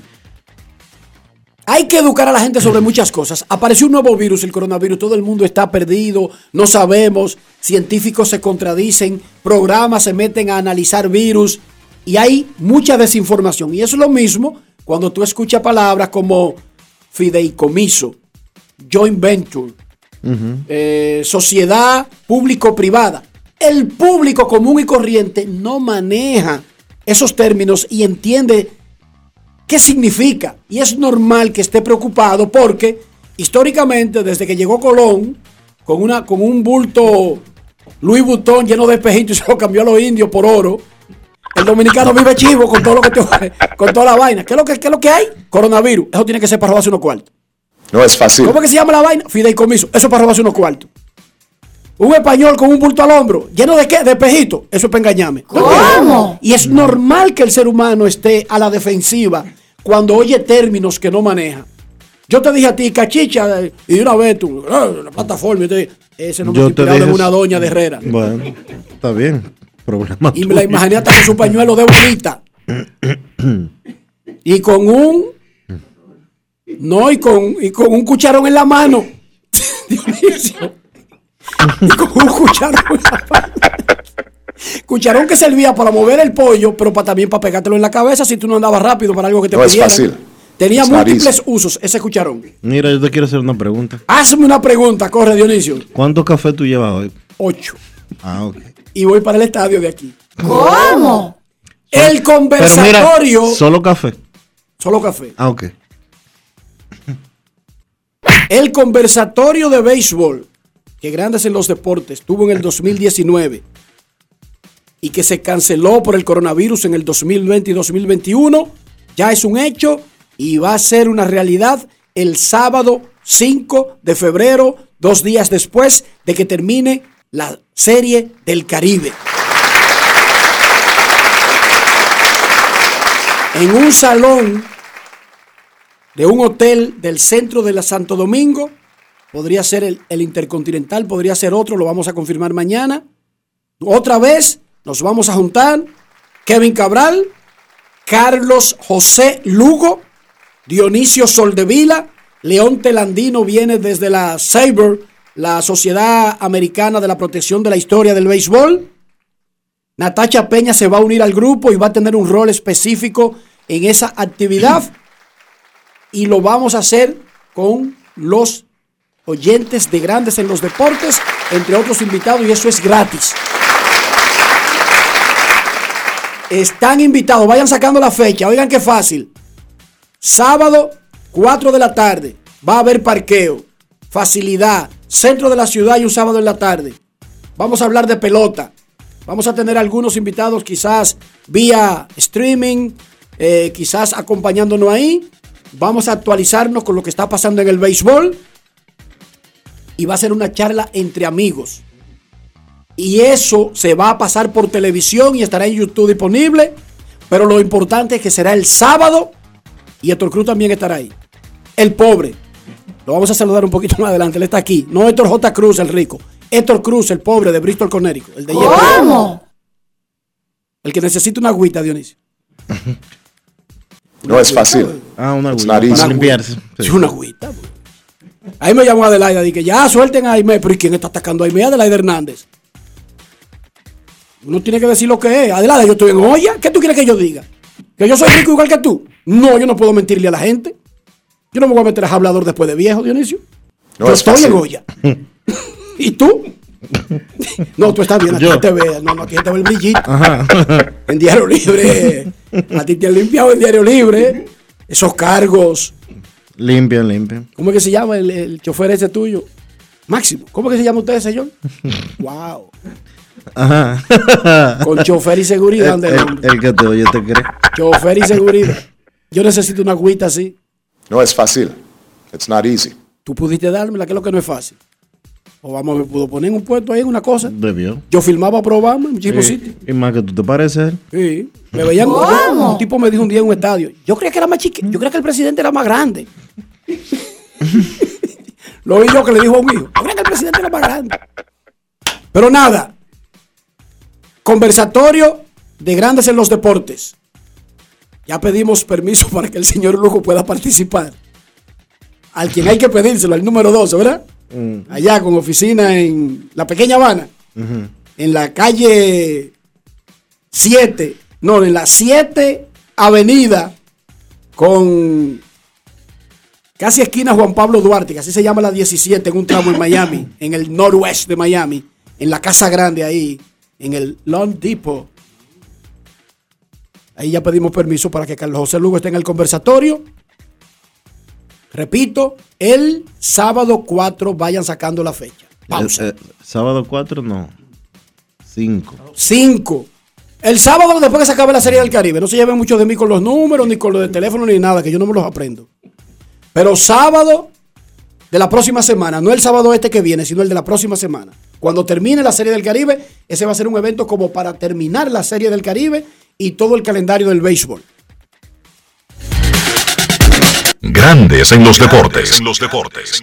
Hay que educar a la gente sobre muchas cosas. Apareció un nuevo virus, el coronavirus. Todo el mundo está perdido. No sabemos. Científicos se contradicen. Programas se meten a analizar virus. Y hay mucha desinformación. Y es lo mismo cuando tú escuchas palabras como fideicomiso, joint venture, eh, sociedad público-privada. El público común y corriente no maneja esos términos y entiende qué significa. Y es normal que esté preocupado porque históricamente, desde que llegó Colón, con, una, con un bulto Louis Vuitton lleno de espejitos y se lo cambió a los indios por oro, el dominicano vive chivo con todo lo que te- con toda la vaina. ¿Qué es lo que, qué es lo que hay? Coronavirus. Eso tiene que ser para robarse unos cuartos. No es fácil. ¿Cómo que se llama la vaina? Fideicomiso. Eso para robarse unos cuartos. Un español con un bulto al hombro, lleno de qué? De espejito. Eso es para engañarme. ¿Cómo? Y es normal que el ser humano esté a la defensiva cuando oye términos que no maneja. Yo te dije a ti, cachicha, y de una vez tú, "Ah, la plataforma, y te dije, ese no me Yo te inspirado en dije- una doña de Herrera. Bueno, está bien. Problema Y me la imaginé hasta con su pañuelo de bolita. y con un. No, y con, y con un cucharón en la mano. Dionisio. Y con un cucharón. Cucharón que servía para mover el pollo, pero para, también para pegártelo en la cabeza si tú no andabas rápido para algo que te No es fácil. Tenía múltiples usos ese cucharón. Mira, yo te quiero hacer una pregunta. Hazme una pregunta, corre Dionisio. ¿Cuántos cafés tú llevas hoy? Ocho. Ah, ok. Y voy para el estadio de aquí. ¿Cómo? El Pero mira, conversatorio. solo café. Solo café. Ah, ok. El conversatorio de béisbol que Grandes en los Deportes tuvo en el 2019 y que se canceló por el coronavirus en el 2020 y 2021, ya es un hecho y va a ser una realidad el sábado 5 de febrero, dos días después de que termine la Serie del Caribe. En un salón de un hotel del centro de la Santo Domingo. Podría ser el, el Intercontinental, podría ser otro, lo vamos a confirmar mañana. Otra vez nos vamos a juntar Kevin Cabral, Carlos José Lugo, Dionisio Soldevila, León Telandino viene desde la Saber, la Sociedad Americana de la Protección de la Historia del Béisbol. Natacha Peña se va a unir al grupo y va a tener un rol específico en esa actividad y lo vamos a hacer con los oyentes de Grandes en los Deportes, entre otros invitados, y eso es gratis. Están invitados, vayan sacando la fecha, oigan qué fácil. Sábado, 4 de la tarde, va a haber parqueo, facilidad, centro de la ciudad y un sábado en la tarde. Vamos a hablar de pelota. Vamos a tener algunos invitados quizás vía streaming, eh, quizás acompañándonos ahí. Vamos a actualizarnos con lo que está pasando en el béisbol. Y va a ser una charla entre amigos. Y eso se va a pasar por televisión y estará en YouTube disponible. Pero lo importante es que será el sábado. Y Héctor Cruz también estará ahí. El pobre. Lo vamos a saludar un poquito más adelante. Él está aquí. No Héctor J. Cruz, el rico. Héctor Cruz, el pobre de Bristol, Connecticut. El de ¿Cómo? El que necesita una agüita, Dionisio. No es fácil. Ah, una It's agüita not para easy. limpiarse. Es una agüita. Ahí me llamó Adelaida. Dije, ya suelten a Aime. Pero ¿y quién está atacando a Aime? Adelaida Hernández. Uno tiene que decir lo que es. Adelaida, yo estoy en olla. ¿Qué tú quieres que yo diga? ¿Que yo soy rico igual que tú? No, yo no puedo mentirle a la gente. Yo no me voy a meter a hablador después de viejo, Dionisio. No yo es estoy fácil. en olla. ¿Y tú? No, tú estás bien, a ti Yo. te ve, no, no, a ti te ve el brillito. Ajá. En Diario Libre, a ti te han limpiado en Diario Libre. Esos cargos, limpian, limpian. ¿cómo es que se llama el, el chofer ese tuyo? Máximo, ¿cómo es que se llama usted, señor? wow, Ajá. con chofer y seguridad, el, que te oye te cree. chofer y seguridad. Yo necesito una agüita así. No es fácil. It's not easy. Tú pudiste dármela, que es lo que no es fácil. O vamos, me pudo poner en un puesto ahí en una cosa. Debió. Yo filmaba a Obama en muchísimos Sí. sitios. Y más que tú te pareces. Sí. Me veían. Un tipo me dijo un día en un estadio. Yo creía que era más chiquito. Yo creía que el presidente era más grande. Lo oí yo que le dijo a un hijo. Creía que el presidente más grande. Pero nada. Conversatorio de grandes en los deportes. Ya pedimos permiso para que el señor Lugo pueda participar. Al quien hay que pedírselo, al número 12, ¿verdad? Allá con oficina en la pequeña Habana. En la calle 7, no, en la 7 Avenida con casi esquina Juan Pablo Duarte, que así se llama la 17 en un tramo en Miami, en el noroeste de Miami, en la Casa Grande ahí, en el Long Depot. Ahí ya pedimos permiso para que Carlos José Lugo esté en el conversatorio. Repito, el sábado 4 vayan sacando la fecha. Pausa. Eh, eh, sábado 4, no. 5. 5. El sábado después que se acabe la Serie del Caribe. No se lleven mucho de mí con los números, ni con los de teléfono, ni nada, que yo no me los aprendo. Pero sábado de la próxima semana, no el sábado este que viene, sino el de la próxima semana. Cuando termine la Serie del Caribe, ese va a ser un evento como para terminar la Serie del Caribe y todo el calendario del béisbol. Grandes en los deportes. En los deportes.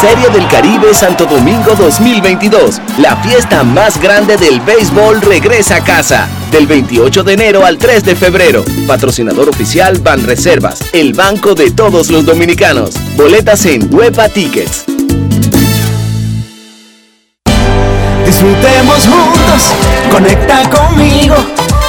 Serie del Caribe Santo Domingo 2022. La fiesta más grande del béisbol regresa a casa. Del 28 de enero al 3 de febrero. Patrocinador oficial Banreservas, el banco de todos los dominicanos. Boletas en Huepa Tickets. Disfrutemos juntos, conecta conmigo.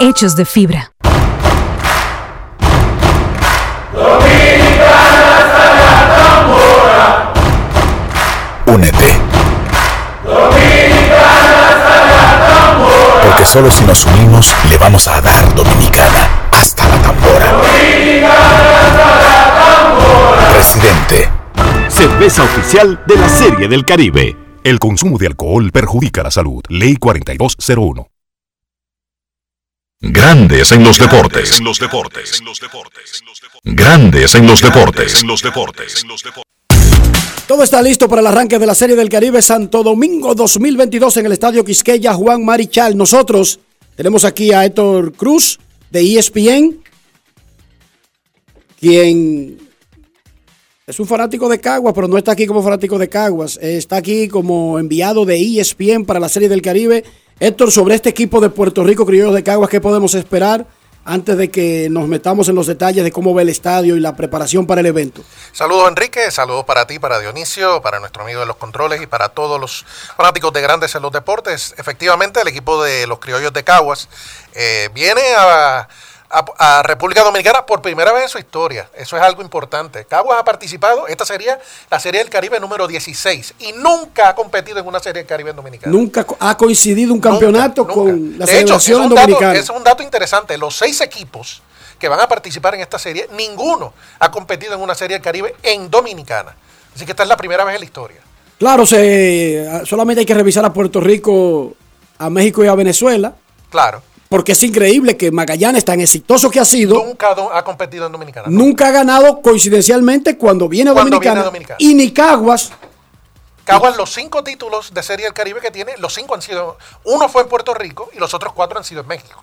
hechos de fibra. Únete. Porque solo si nos unimos le vamos a dar Dominicana hasta la tambora. Presidente. Cerveza oficial de la Serie del Caribe. El consumo de alcohol perjudica la salud. Ley 4201. Grandes en los deportes. En los deportes. Grandes en los deportes. En los deportes. Todo está listo para el arranque de la Serie del Caribe Santo Domingo 2022 en el Estadio Quisqueya Juan Marichal. Nosotros tenemos aquí a Héctor Cruz de ESPN, quien es un fanático de Caguas, pero no está aquí como fanático de Caguas. Está aquí como enviado de ESPN para la Serie del Caribe. Héctor, sobre este equipo de Puerto Rico Criollos de Caguas, ¿qué podemos esperar antes de que nos metamos en los detalles de cómo ve el estadio y la preparación para el evento? Saludos Enrique, saludos para ti, para Dionisio, para nuestro amigo de los controles y para todos los fanáticos de grandes en los deportes. Efectivamente, el equipo de los criollos de Caguas eh, viene a, a- a República Dominicana por primera vez en su historia. Eso es algo importante. Caguas ha participado, esta sería la Serie del Caribe número 16 y nunca ha competido en una Serie del Caribe en Dominicana. Nunca ha coincidido un campeonato con la De hecho, es un, dato, dominicana. es un dato interesante. Los seis equipos que van a participar en esta serie, ninguno ha competido en una serie del Caribe en Dominicana. Así que esta es la primera vez en la historia. Claro, se, solamente hay que revisar a Puerto Rico, a México y a Venezuela, Claro. Porque es increíble que Magallanes, tan exitoso que ha sido, Nunca ha competido en Dominicana. nunca ha ganado coincidencialmente cuando viene a Cuando Dominicana. viene a Dominicana. Y ni Caguas, Caguas, los cinco títulos de Serie del Caribe que tiene, los cinco han sido, uno fue en Puerto Rico y los otros cuatro han sido en México.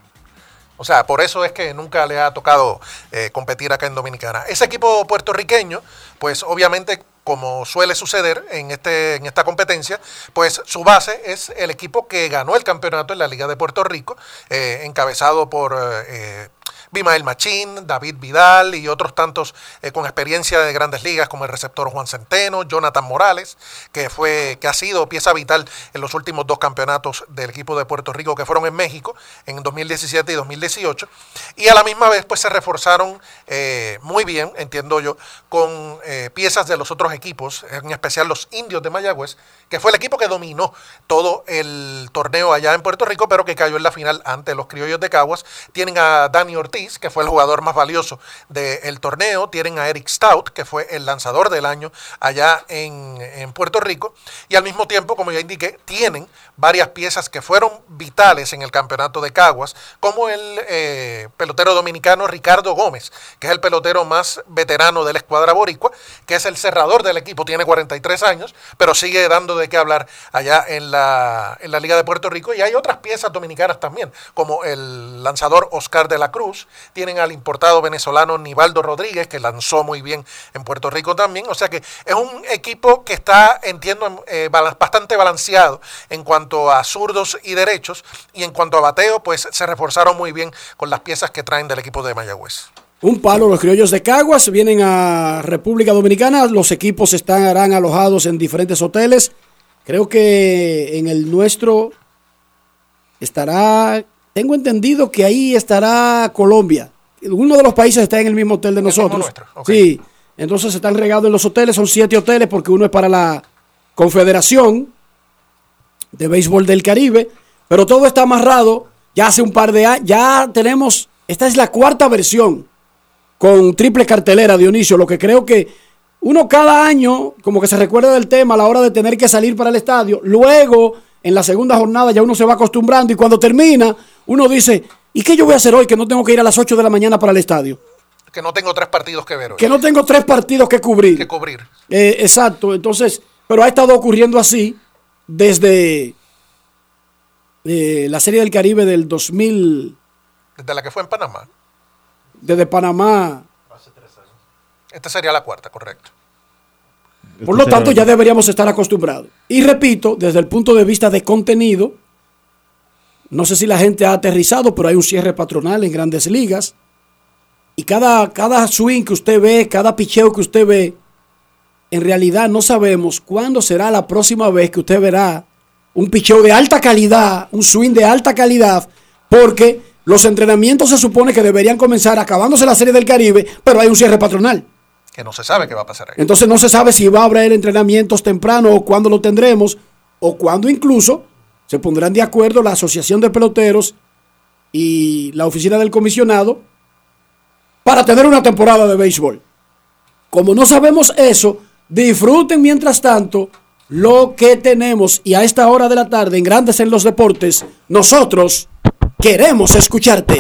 O sea, por eso es que nunca le ha tocado eh, competir acá en Dominicana. Ese equipo puertorriqueño, pues obviamente, como suele suceder en, este, en esta competencia, pues su base es el equipo que ganó el campeonato en la Liga de Puerto Rico, eh, encabezado por eh, Bimael Machín, David Vidal y otros tantos eh, con experiencia de grandes ligas como el receptor Juan Centeno, Jonathan Morales, que fue que ha sido pieza vital en los últimos dos campeonatos del equipo de Puerto Rico que fueron en México en 2017 y 2018 y a la misma vez pues se reforzaron eh, muy bien, entiendo yo, con eh, piezas de los otros equipos, en especial los indios de Mayagüez, que fue el equipo que dominó todo el torneo allá en Puerto Rico, pero que cayó en la final ante los criollos de Caguas. Tienen a Dani Ortiz Que fue el jugador más valioso del torneo. Tienen a Eric Stout, que fue el lanzador del año allá en, en Puerto Rico. Y al mismo tiempo, como ya indiqué, tienen varias piezas que fueron vitales en el campeonato de Caguas, como el eh, pelotero dominicano Ricardo Gómez, que es el pelotero más veterano de la escuadra boricua, que es el cerrador del equipo, tiene 43 años, pero sigue dando de qué hablar allá en la, en la Liga de Puerto Rico. Y hay otras piezas dominicanas también, como el lanzador Oscar de la Cruz, tienen al importado venezolano Nivaldo Rodríguez, que lanzó muy bien en Puerto Rico también. O sea que es un equipo que está, entiendo, eh, bastante balanceado en cuanto a zurdos y derechos, y en cuanto a bateo, pues se reforzaron muy bien con las piezas que traen del equipo de Mayagüez. Un palo, los criollos de Caguas vienen a República Dominicana, los equipos estarán alojados en diferentes hoteles. Creo que en el nuestro estará, tengo entendido que ahí estará Colombia. Uno de los países está en el mismo hotel de nosotros. Sí, entonces están regados en los hoteles, son siete hoteles porque uno es para la Confederación de Béisbol del Caribe, pero todo está amarrado. Ya hace un par de años, ya tenemos, esta es la cuarta versión con triple cartelera, Dionisio, lo que creo que uno cada año como que se recuerda del tema a la hora de tener que salir para el estadio, luego en la segunda jornada ya uno se va acostumbrando y cuando termina uno dice, ¿y qué yo voy a hacer hoy que no tengo que ir a las 8 de la mañana para el estadio? Que no tengo tres partidos que ver hoy. Que no tengo tres partidos que cubrir. Que cubrir. Eh, exacto, entonces, pero ha estado ocurriendo así desde eh, la Serie del Caribe del 2000. Desde la que fue en Panamá. Desde Panamá. Hace tres años. Esta sería la cuarta, correcto. Por lo tanto, ya deberíamos estar acostumbrados. Y repito, desde el punto de vista de contenido, no sé si la gente ha aterrizado, pero hay un cierre patronal en grandes ligas. Y cada, cada swing que usted ve, cada picheo que usted ve, en realidad no sabemos cuándo será la próxima vez que usted verá un picheo de alta calidad, un swing de alta calidad, porque los entrenamientos se supone que deberían comenzar acabándose la serie del Caribe, pero hay un cierre patronal. Que no se sabe qué va a pasar ahí. Entonces no se sabe si va a haber entrenamientos temprano o cuándo lo tendremos, o cuándo incluso se pondrán de acuerdo la Asociación de Peloteros y la oficina del comisionado para tener una temporada de béisbol. Como no sabemos eso, Disfruten mientras tanto lo que tenemos y a esta hora de la tarde en Grandes en los Deportes, nosotros queremos escucharte.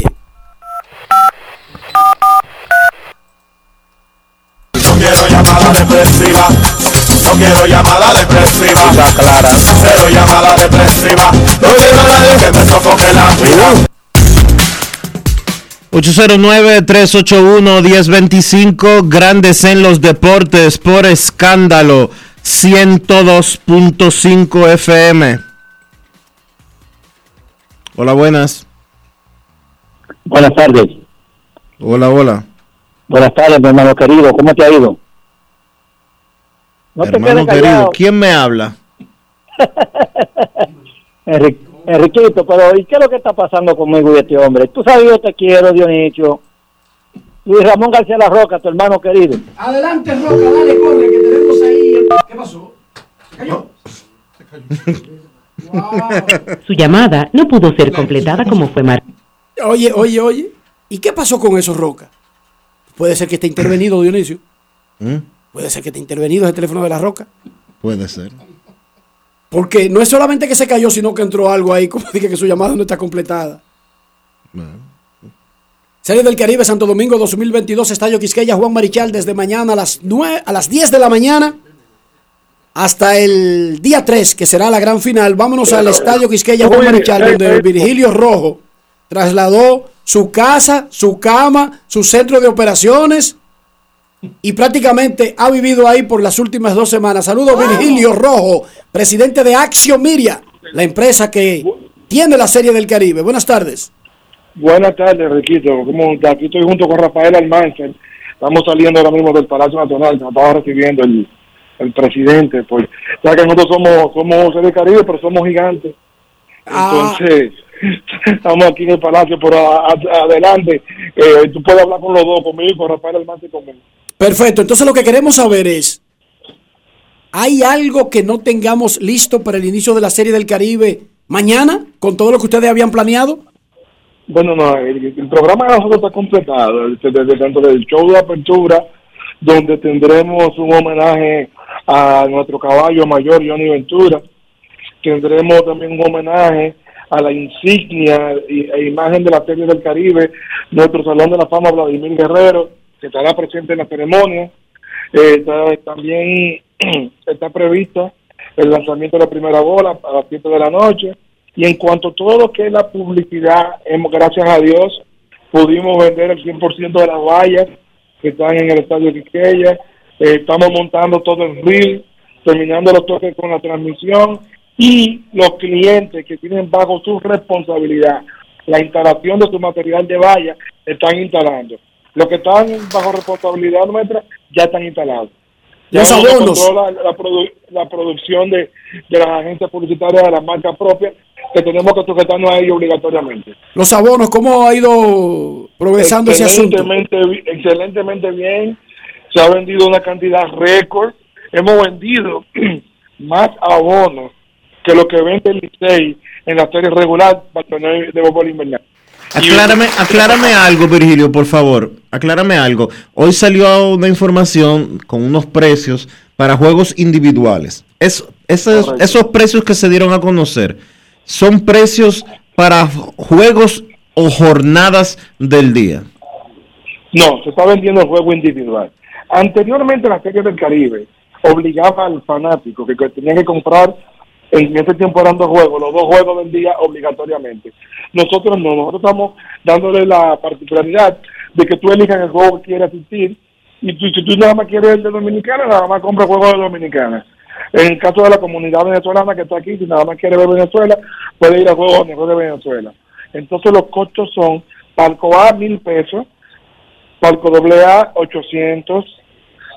Quiero llamada depresiva, clara, cero llamada depresiva, no quiero nadie que me sofoque la vida. 809-381-1025, Grandes en los Deportes por escándalo 102.5 FM. Hola, buenas. Buenas tardes. Hola, hola. Buenas tardes, mi hermano querido. ¿Cómo te ha ido? No hermano querido, ¿quién me habla? Enrique. Enriquito, pero ¿y qué es lo que está pasando conmigo y este hombre? Tú sabes, yo te quiero, Dionisio. Luis Ramón García La Roca, tu hermano querido. Adelante, Roca, dale, corre, que tenemos ahí. ¿Qué pasó? ¿Se cayó? Se cayó. Su llamada no pudo ser completada como fue marcado. Oye, oye, oye. ¿Y qué pasó con eso, Roca? Puede ser que esté intervenido, Dionisio. ¿Mm? Puede ser que esté intervenido ese teléfono de La Roca. Puede ser. Porque no es solamente que se cayó, sino que entró algo ahí, como dije que su llamada no está completada. Serie del Caribe, Santo Domingo 2022, Estadio Quisqueya, Juan Marichal, desde mañana a las, 9, a las 10 de la mañana hasta el día 3, que será la gran final. Vámonos al Estadio Quisqueya, Juan Marichal, donde Virgilio Rojo trasladó su casa, su cama, su centro de operaciones y prácticamente ha vivido ahí por las últimas dos semanas. Saludos Virgilio Rojo, presidente de Axio Miria, la empresa que tiene la Serie del Caribe. Buenas tardes. Buenas tardes, Riquito. ¿Cómo Aquí estoy junto con Rafael Almanza. Estamos saliendo ahora mismo del Palacio Nacional. Nos estaba recibiendo el, el presidente. Pues, ya que nosotros somos, somos Serie del Caribe, pero somos gigantes. Ah. Entonces, estamos aquí en el Palacio por adelante. Eh, tú puedes hablar con los dos, conmigo, con Rafael Almanza y conmigo. Perfecto, entonces lo que queremos saber es, ¿hay algo que no tengamos listo para el inicio de la Serie del Caribe mañana con todo lo que ustedes habían planeado? Bueno, no, el, programa de nosotros está completado, desde, tanto del show de apertura, donde tendremos un homenaje a nuestro caballo mayor, Johnny Ventura. Tendremos también un homenaje a la insignia e imagen de la Serie del Caribe, nuestro Salón de la Fama Vladimir Guerrero, que estará presente en la ceremonia. Eh, también está previsto el lanzamiento de la primera bola a las 7 de la noche. Y en cuanto a todo lo que es la publicidad, hemos, gracias a Dios, pudimos vender el 100% de las vallas que están en el estadio Quiqueya. Eh, estamos montando todo el reel, terminando los toques con la transmisión y los clientes que tienen bajo su responsabilidad la instalación de su material de valla están instalando. Los que están bajo responsabilidad nuestra ya están instalados. Ya Los abonos. controla la, produ- la producción de, de las agencias publicitarias de las marcas propias que tenemos que sujetarnos a ellos obligatoriamente. Los abonos, ¿cómo ha ido progresando ese asunto? Excelentemente, bi- excelentemente bien. Se ha vendido una cantidad récord. Hemos vendido más abonos que lo que vende el Licey en la serie regular para el torneo de béisbol invernal. Aclárame, aclárame algo, Virgilio, por favor. Aclárame algo. Hoy salió una información con unos precios para juegos individuales. Es, esos, precios que se dieron a conocer son precios para juegos o jornadas del día. No, se está vendiendo el juego individual. Anteriormente la Serie del Caribe obligaba al fanático que tenía que comprar, en ese tiempo eran dos juegos, los dos juegos del obligatoriamente. Nosotros no, nosotros estamos dándole la particularidad de que tú elijas el juego que quieres asistir y tú, si tú nada más quieres el de Dominicana, nada más compra juegos de Dominicana. En el caso de la comunidad venezolana que está aquí, si nada más quiere ver Venezuela, puede ir a juegos de Venezuela. Entonces los costos son palco A mil pesos, palco doble A 800,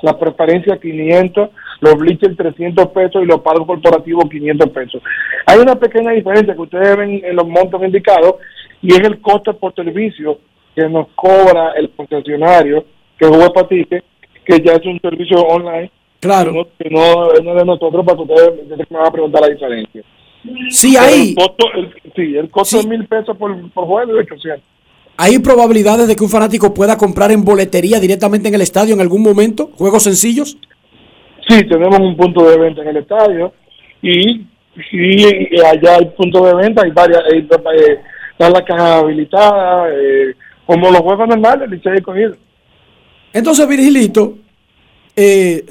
la preferencia 500, los bleachers 300 pesos y los palcos corporativos 500 pesos. Hay una pequeña diferencia que ustedes ven en los montos indicados y es el costo por servicio que nos cobra el concesionario que es Juepatique, que ya es un servicio online. Claro. Que no, que no, es de nosotros para que ustedes me van a preguntar la diferencia. Sí, hay, El costo, el- sí, el costo es mil pesos por, por juego y 800. hay probabilidades de que un fanático pueda comprar en boletería directamente en el estadio en algún momento, juegos sencillos. Sí, tenemos un punto de venta en el estadio y, y, y allá hay punto de venta, hay varias, hay, eh, están las cajas habilitadas, eh, como los juegos normales, Licey cogido. Entonces, Virgilito, eh,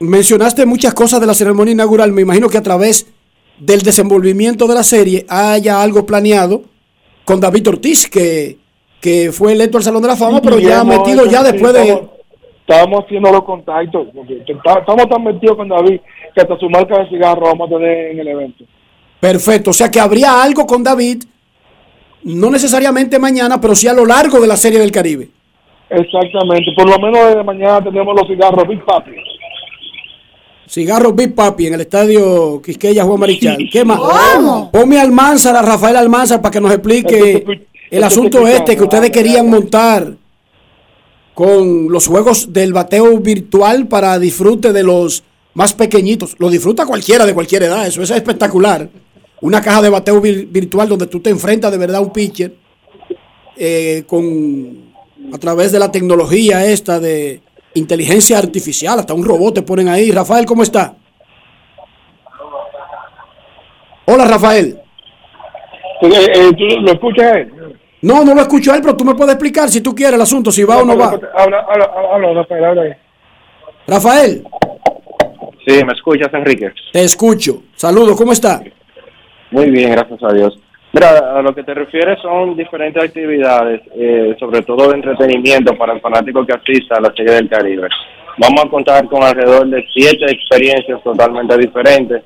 mencionaste muchas cosas de la ceremonia inaugural. Me imagino que a través del desenvolvimiento de la serie haya algo planeado con David Ortiz, que, que fue electo al Salón de la Fama, pero Y ya hemos metido ya después de... Estamos, estamos haciendo los contactos, porque estamos tan metidos con David que hasta su marca de cigarro vamos a tener en el evento. Perfecto, o sea que habría algo con David, no necesariamente mañana, pero sí a lo largo de la serie del Caribe. Exactamente, por lo menos desde mañana tenemos los cigarros Big Papi. Cigarros Big Papi en el estadio Quisqueya Juan Marichal. ¿Qué más? ¿Cómo? Ponme a Almanzar, a Rafael Almanzar, para que nos explique el asunto este que ustedes querían montar con los juegos del bateo virtual para disfrute de los más pequeñitos. Lo disfruta cualquiera de cualquier edad, eso es espectacular. Una caja de bateo vir- virtual donde tú te enfrentas de verdad a un pitcher eh, con a través de la tecnología esta de inteligencia artificial, hasta un robot te ponen ahí. Rafael, ¿cómo está? Hola, Rafael. Eh, ¿Tú lo escuchas? No, no lo escucho a él, pero tú me puedes explicar si tú quieres el asunto, si va o no va. Habla, habla, habla, Rafael, habla ahí. Rafael, Sí, ¿me escuchas, Enrique? te escucho. Saludos, ¿cómo está? Muy bien, gracias a Dios. Mira, a lo que te refieres son diferentes actividades, eh, sobre todo de entretenimiento para el fanático que asista a la Serie del Caribe. Vamos a contar con alrededor de siete experiencias totalmente diferentes,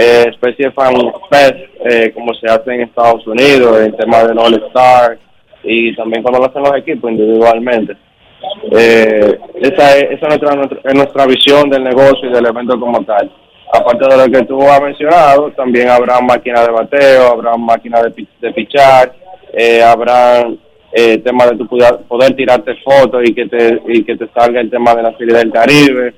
eh, especie Fan Fest, eh, como se hace en Estados Unidos, el tema del All Star, y también cuando lo hacen los equipos individualmente. Eh, esa es, esa es nuestra, es nuestra visión del negocio y del evento como tal. Aparte de lo que tú has mencionado, también habrá máquinas de bateo, habrá máquinas de, de pichar, eh, habrá eh, temas de tu poder, poder tirarte fotos y que te y que te salga el tema de la Serie del Caribe.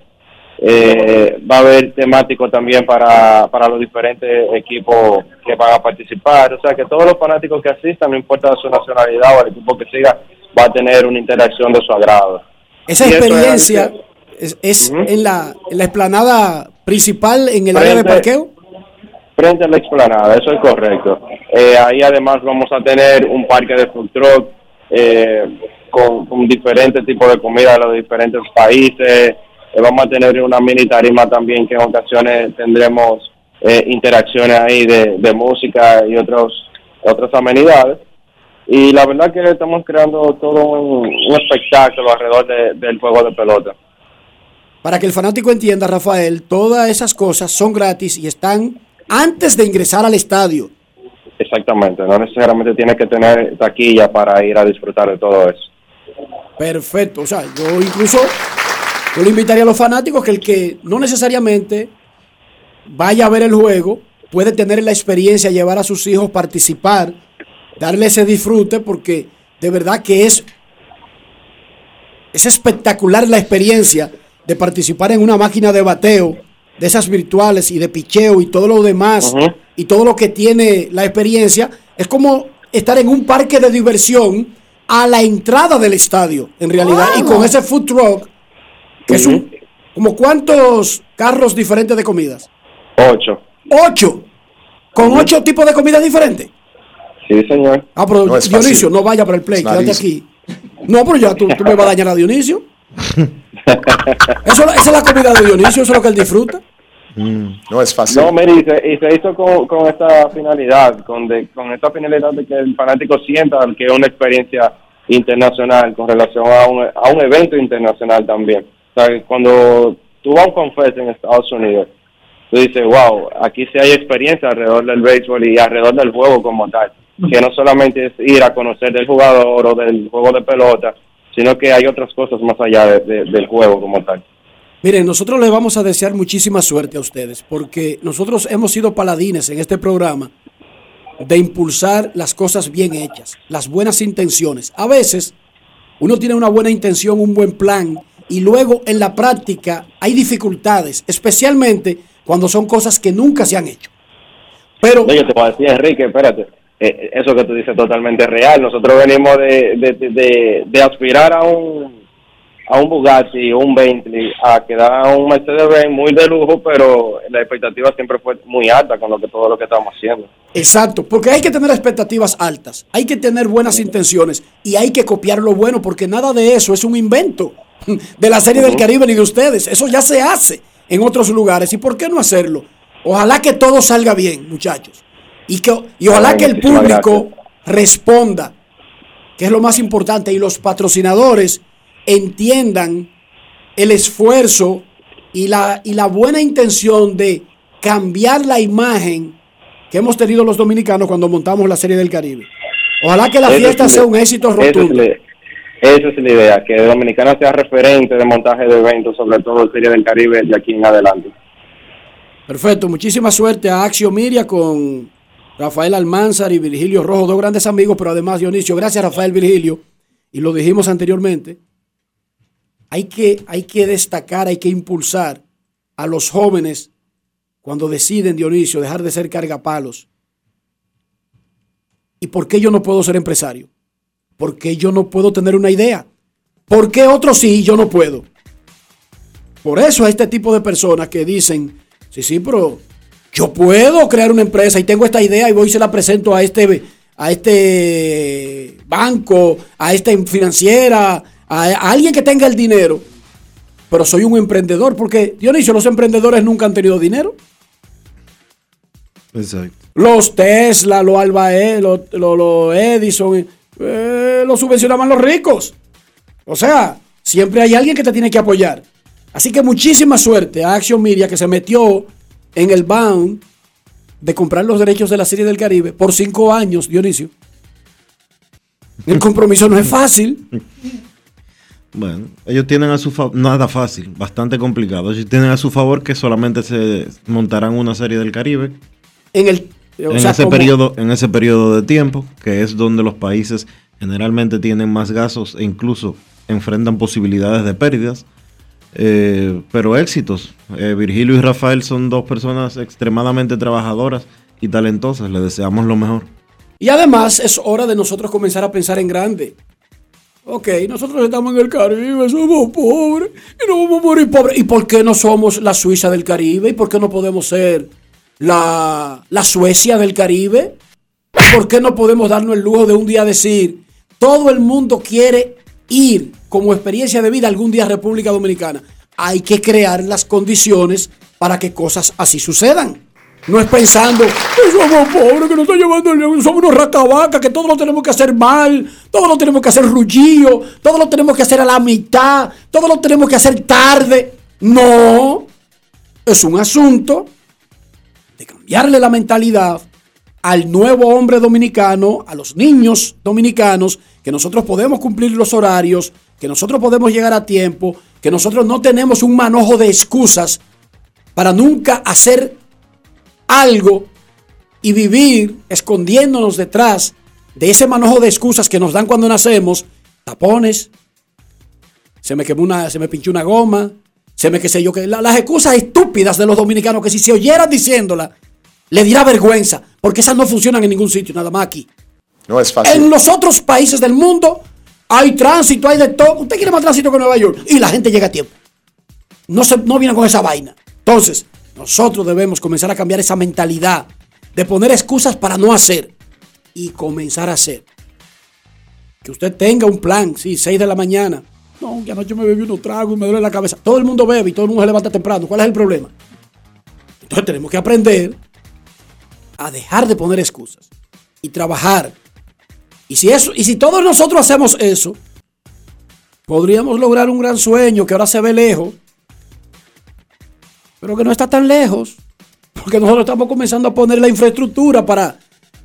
Eh, va a haber temático también para, para los diferentes equipos que van a participar. O sea que todos los fanáticos que asistan, no importa su nacionalidad o el equipo que siga, va a tener una interacción de su agrado. Esa Y eso es experiencia es, en, la, en la explanada principal, en el Frente- área de parqueo. frente a la explanada, eso es correcto. Eh, ahí además vamos a tener un parque de food truck eh, con, con diferentes tipos de comida de los diferentes países. Eh, vamos a tener una mini tarima también que en ocasiones tendremos eh, interacciones ahí de, de música y otros otras amenidades. Y la verdad que estamos creando todo un, un espectáculo alrededor de- del juego de pelota. Para que el fanático entienda, Rafael, todas esas cosas son gratis y están antes de ingresar al estadio. Exactamente, no necesariamente tienes que tener taquilla para ir a disfrutar de todo eso. Perfecto. O sea, yo incluso yo le invitaría a los fanáticos que el que no necesariamente vaya a ver el juego puede tener la experiencia, llevar a sus hijos, participar, darle ese disfrute, porque de verdad que es, es espectacular la experiencia de participar en una máquina de bateo, de esas virtuales y de picheo y todo lo demás, y todo lo que tiene la experiencia. Es como estar en un parque de diversión a la entrada del estadio, en realidad, y con ese food truck, que es un, como cuántos carros diferentes de comidas. Ocho. Ocho. Con ocho tipos de comidas diferentes. Sí, señor. Ah, pero No Dionisio, no vaya para el play, quédate aquí. No, pero ya tú, tú me vas a dañar a Dionisio. Eso, esa es la comida de Dionisio, eso es lo que él disfruta. No es fácil. No, mire, y se, y se hizo con, con esta finalidad, con, de, con esta finalidad de que el fanático sienta que es una experiencia internacional con relación a un, a un evento internacional también. O sea, cuando tú vas a un confes en Estados Unidos, tú dices, wow, aquí sí hay experiencia alrededor del béisbol y alrededor del juego como tal. Que no solamente es ir a conocer del jugador o del juego de pelota, sino que hay otras cosas más allá de- del juego como tal. Miren, nosotros les vamos a desear muchísima suerte a ustedes, porque nosotros hemos sido paladines en este programa de impulsar las cosas bien hechas, las buenas intenciones. A veces uno tiene una buena intención, un buen plan, y luego en la práctica hay dificultades, especialmente cuando son cosas que nunca se han hecho. Pero No, yo te voy a decir, Enrique, espérate. eh, eso que tú dices es totalmente real. Nosotros venimos de, de, de- aspirar a un a un Bugatti o un Bentley a quedar a un Mercedes-Benz muy de lujo, pero la expectativa siempre fue muy alta con lo que todo lo que estamos haciendo. Exacto, porque hay que tener expectativas altas, hay que tener buenas intenciones y hay que copiar lo bueno, porque nada de eso es un invento de la serie del. Caribe ni de ustedes. Eso ya se hace en otros lugares. ¿Y por qué no hacerlo? Ojalá que todo salga bien, muchachos. Y, que, y ojalá Ay, que el público responda, que es lo más importante, y los patrocinadores entiendan el esfuerzo y la, y la buena intención de cambiar la imagen que hemos tenido los dominicanos cuando montamos la Serie del Caribe. Ojalá que la fiesta es sea un éxito rotundo. Esa es la idea, que Dominicana sea referente de montaje de eventos, sobre todo en Serie del Caribe, de aquí en adelante. Perfecto, muchísima suerte a Axio Miria con Rafael Almanzar y Virgilio Rojo, dos grandes amigos, pero además Dionisio. Gracias Rafael Virgilio. Y lo dijimos anteriormente, hay que, hay que destacar, hay que impulsar a los jóvenes cuando deciden, Dionisio, dejar de ser cargapalos. ¿Y por qué yo no puedo ser empresario? ¿Por qué yo no puedo tener una idea? ¿Por qué otros sí y yo no puedo? Por eso a este tipo de personas que dicen, sí, sí, pero yo puedo crear una empresa y tengo esta idea y voy y se la presento a este, a este banco, a esta financiera, a, a alguien que tenga el dinero. Pero soy un emprendedor porque, Dionisio, los emprendedores nunca han tenido dinero. Exacto. Los Tesla, los Albae, los, los- los Edison, eh, los subvencionaban los ricos. O sea, siempre hay alguien que te tiene que apoyar. Así que muchísima suerte a Action Media que se metió en el bound de comprar los derechos de la Serie del Caribe por cinco años, Dionisio. El compromiso no es fácil. Bueno, ellos tienen a su favor, nada fácil, bastante complicado. Ellos tienen a su favor que solamente se montarán una serie del Caribe En el o en, sea, ese como- periodo, en ese periodo de tiempo, que es donde los países generalmente tienen más gastos e incluso enfrentan posibilidades de pérdidas. Eh, pero éxitos. Eh, Virgilio y Rafael son dos personas extremadamente trabajadoras y talentosas. Les deseamos lo mejor. Y además es hora de nosotros comenzar a pensar en grande. Ok, nosotros estamos en el Caribe, somos pobres y no vamos a morir pobres. ¿Y por qué no somos la Suiza del Caribe? ¿Y por qué no podemos ser la, la Suecia del Caribe? ¿Por qué no podemos darnos el lujo de un día decir, todo el mundo quiere ir como experiencia de vida algún día a República Dominicana? Hay que crear las condiciones para que cosas así sucedan. No es pensando, que somos pobres, que nos está llevando el somos unos racabacas, que todo lo tenemos que hacer mal, todo lo tenemos que hacer rullillo, todo lo tenemos que hacer a la mitad, todo lo tenemos que hacer tarde. No, es un asunto de cambiarle la mentalidad al nuevo hombre dominicano, a los niños dominicanos, que nosotros podemos cumplir los horarios, que nosotros podemos llegar a tiempo, que nosotros no tenemos un manojo de excusas para nunca hacer algo y vivir escondiéndonos detrás de ese manojo de excusas que nos dan cuando nacemos, tapones, se me quemó una, se me pinchó una goma, se me qué sé yo, que las excusas estúpidas de los dominicanos que si se oyeran diciéndola, le dirá vergüenza, porque esas no funcionan en ningún sitio, nada más aquí. No es fácil. En los otros países del mundo hay tránsito, hay de todo. Usted quiere más tránsito que Nueva York y la gente llega a tiempo. No, se, no viene con esa vaina. Entonces, nosotros debemos comenzar a cambiar esa mentalidad de poner excusas para no hacer y comenzar a hacer. Que usted tenga un plan, sí, 6 de la mañana. No, que anoche me bebí unos tragos y me duele la cabeza. Todo el mundo bebe y todo el mundo se levanta temprano. ¿Cuál es el problema? Entonces tenemos que aprender a dejar de poner excusas y trabajar. Y si, eso, y si todos nosotros hacemos eso, podríamos lograr un gran sueño que ahora se ve lejos, pero que no está tan lejos, porque nosotros estamos comenzando a poner la infraestructura para,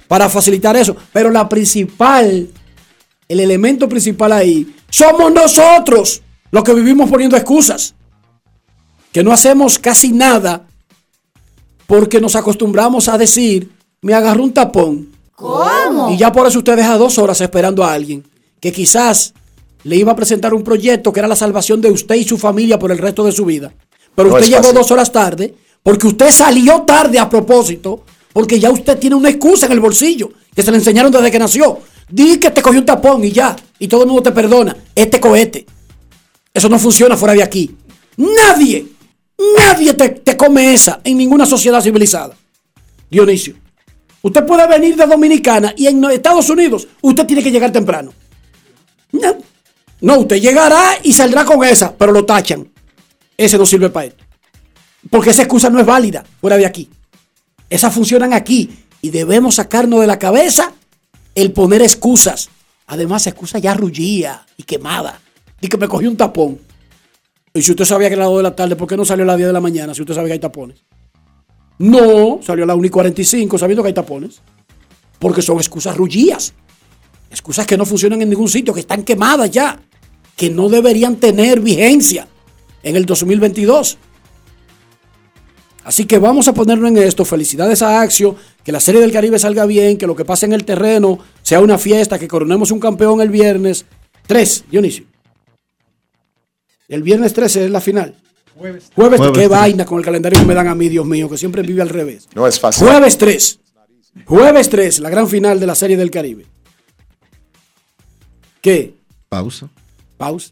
para facilitar eso. Pero la principal, el elemento principal ahí, somos nosotros los que vivimos poniendo excusas, que no hacemos casi nada porque nos acostumbramos a decir, me agarró un tapón. ¿Cómo? Y ya por eso usted deja dos horas esperando a alguien que quizás le iba a presentar un proyecto que era la salvación de usted y su familia por el resto de su vida. Pero No usted llegó dos horas tarde porque usted salió tarde a propósito, porque ya usted tiene una excusa en el bolsillo que se le enseñaron desde que nació. Di que te cogió un tapón y ya, y todo el mundo te perdona. Este cohete. Eso no funciona fuera de aquí. Nadie, nadie te, te come esa en ninguna sociedad civilizada. Dionisio, usted puede venir de Dominicana y en Estados Unidos usted tiene que llegar temprano. No, no usted llegará y saldrá con esa, pero lo tachan. Ese no sirve para esto. Porque esa excusa no es válida fuera de aquí. Esas funcionan aquí y debemos sacarnos de la cabeza el poner excusas. Además, excusa ya rullía y quemada. Y que me cogí un tapón. Y si usted sabía que era las 2 de la tarde, ¿por qué no salió a las 10 de la mañana si usted sabe que hay tapones? No, salió a las 1 y 45 sabiendo que hay tapones. Porque son excusas rullías. Excusas que no funcionan en ningún sitio, que están quemadas ya. Que no deberían tener vigencia en el 2022. Así que vamos a ponernos en esto. Felicidades a Axio. Que la Serie del Caribe salga bien. Que lo que pase en el terreno sea una fiesta. Que coronemos un campeón el viernes. 3, Dionisio. El viernes 13 es la final. Jueves. Jueves, Jueves qué tres. vaina con el calendario que me dan a mí, Dios mío, que siempre vive al revés. No es fácil. Jueves 3. Jueves 3, la gran final de la Serie del Caribe. ¿Qué? Pausa. Pausa.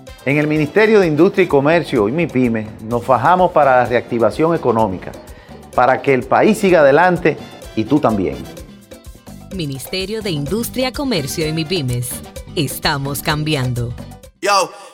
En el Ministerio de Industria y Comercio y MIPYME nos fajamos para la reactivación económica, para que el país siga adelante y tú también. Ministerio de Industria, Comercio y MIPYMES. Estamos cambiando. Yo,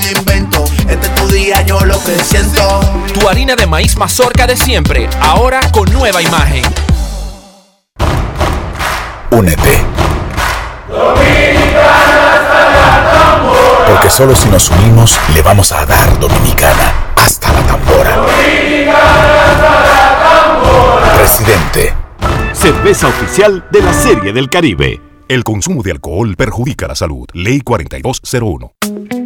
invento. Este es tu día, yo lo que siento. Tu harina de maíz mazorca de siempre, ahora con nueva imagen. Únete. Porque solo si nos unimos le vamos a dar Dominicana hasta la tambora. Presidente. Cerveza oficial de la Serie del Caribe. El consumo de alcohol perjudica la salud. Ley 4201.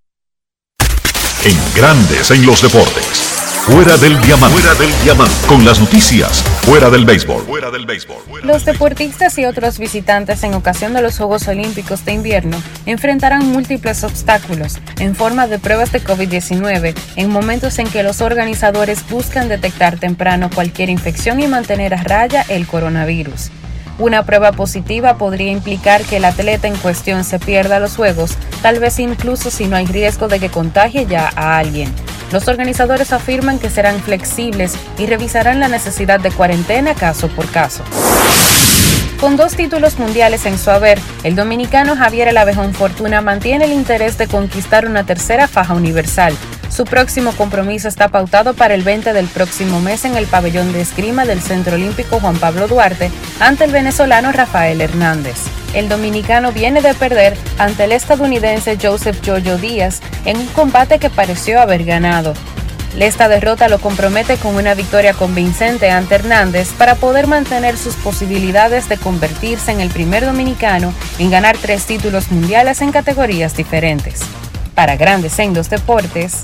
En Grandes en los Deportes. Fuera del diamante. Fuera del diamante. Con las noticias. Fuera del béisbol. Fuera del béisbol. Los deportistas y otros visitantes en ocasión de los Juegos Olímpicos de invierno enfrentarán múltiples obstáculos en forma de pruebas de COVID-19 en momentos en que los organizadores buscan detectar temprano cualquier infección y mantener a raya el coronavirus. Una prueba positiva podría implicar que el atleta en cuestión se pierda los Juegos, tal vez incluso si no hay riesgo de que contagie ya a alguien. Los organizadores afirman que serán flexibles y revisarán la necesidad de cuarentena caso por caso. Con dos títulos mundiales en su haber, el dominicano Javier El Abejón Fortuna mantiene el interés de conquistar una tercera faja universal. Su próximo compromiso está pautado para el 20 del próximo mes en el pabellón de esgrima del Centro Olímpico Juan Pablo Duarte ante el venezolano Rafael Hernández. El dominicano viene de perder ante el estadounidense Joseph Jojo Díaz en un combate que pareció haber ganado. Esta derrota lo compromete con una victoria convincente ante Hernández para poder mantener sus posibilidades de convertirse en el primer dominicano en ganar tres títulos mundiales en categorías diferentes. Para Grandes en los Deportes,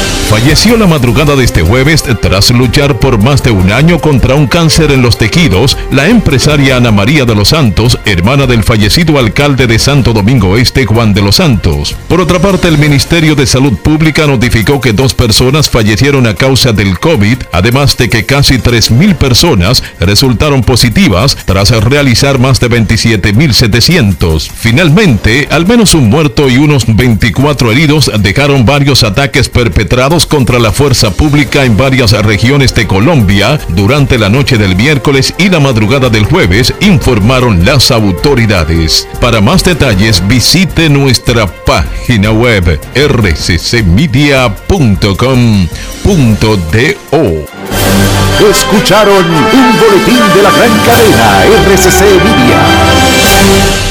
Falleció la madrugada de este jueves tras luchar por más de un año contra un cáncer en los tejidos la empresaria Ana María de los Santos, hermana del fallecido alcalde de Santo Domingo Este, Juan de los Santos. Por otra parte, el Ministerio de Salud Pública notificó que dos personas fallecieron a causa del COVID, además de que casi 3.000 personas resultaron positivas tras realizar más de 27.700. Finalmente, al menos un muerto y unos 24 heridos dejaron varios ataques perpetrados contra la fuerza pública en varias regiones de Colombia durante la noche del miércoles y la madrugada del jueves, informaron las autoridades. Para más detalles visite nuestra página web rccmedia.com.do. Escucharon un boletín de la gran cadena RCC Media.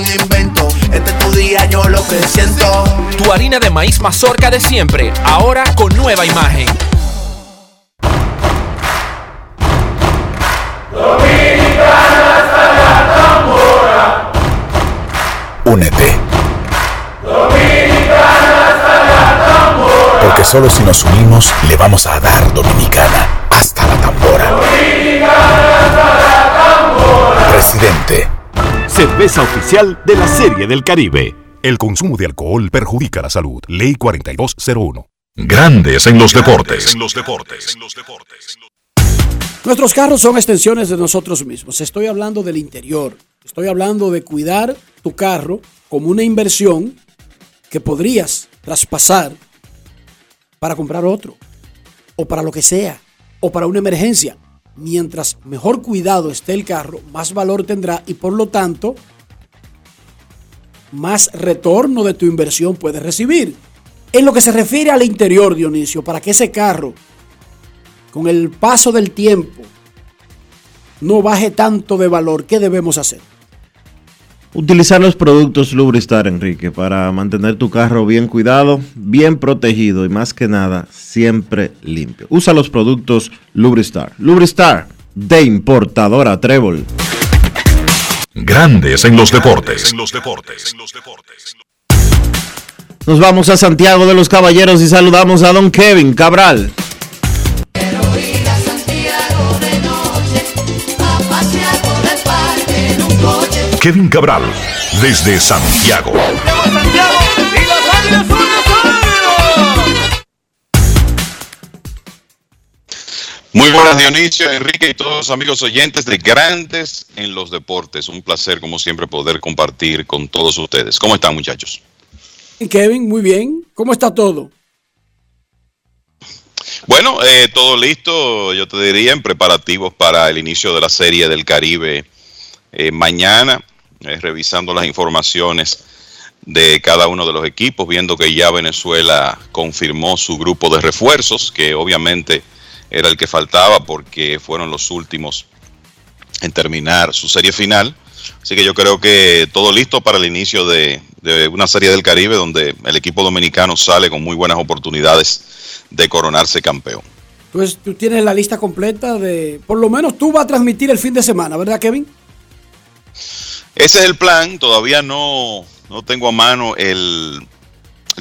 algún invento. Este es tu día, yo lo que siento. Tu harina de maíz mazorca de siempre, ahora con nueva imagen. Únete. Porque solo si nos unimos le vamos a dar Dominicana hasta la tambora. Presidente. Cerveza oficial de la Serie del Caribe. El consumo de alcohol perjudica la salud. Ley 4201. Grandes en los deportes. los deportes. Nuestros carros son extensiones de nosotros mismos. Estoy hablando del interior. Estoy hablando de cuidar tu carro como una inversión que podrías traspasar para comprar otro. O para lo que sea. O para una emergencia. Mientras mejor cuidado esté el carro, más valor tendrá y por lo tanto más retorno de tu inversión puedes recibir. En lo que se refiere al interior, Dionisio, para que ese carro, con el paso del tiempo, no baje tanto de valor, ¿qué debemos hacer? Utilizar los productos Lubristar, Enrique, para mantener tu carro bien cuidado, bien protegido y más que nada, siempre limpio. Usa los productos Lubristar. Lubristar, de importadora Trébol. Grandes en los deportes. Nos vamos a Santiago de los Caballeros y saludamos a don Kevin Cabral. Kevin Cabral, desde Santiago. Muy buenas Dionisio, Enrique y todos los amigos oyentes de Grandes en los Deportes. Un placer como siempre poder compartir con todos ustedes. ¿Cómo están muchachos? Kevin, muy bien. ¿Cómo está todo? Bueno, eh, todo listo, yo te diría, en preparativos para el inicio de la Serie del Caribe eh, mañana, eh, revisando las informaciones de cada uno de los equipos, viendo que ya Venezuela confirmó su grupo de refuerzos, que obviamente era el que faltaba porque fueron los últimos en terminar su serie final. Así que yo creo que todo listo para el inicio de, de una serie del Caribe donde el equipo dominicano sale con muy buenas oportunidades de coronarse campeón. Pues tú tienes la lista completa de, por lo menos tú vas a transmitir el fin de semana, ¿verdad Kevin? Ese es el plan, todavía no, no tengo a mano el,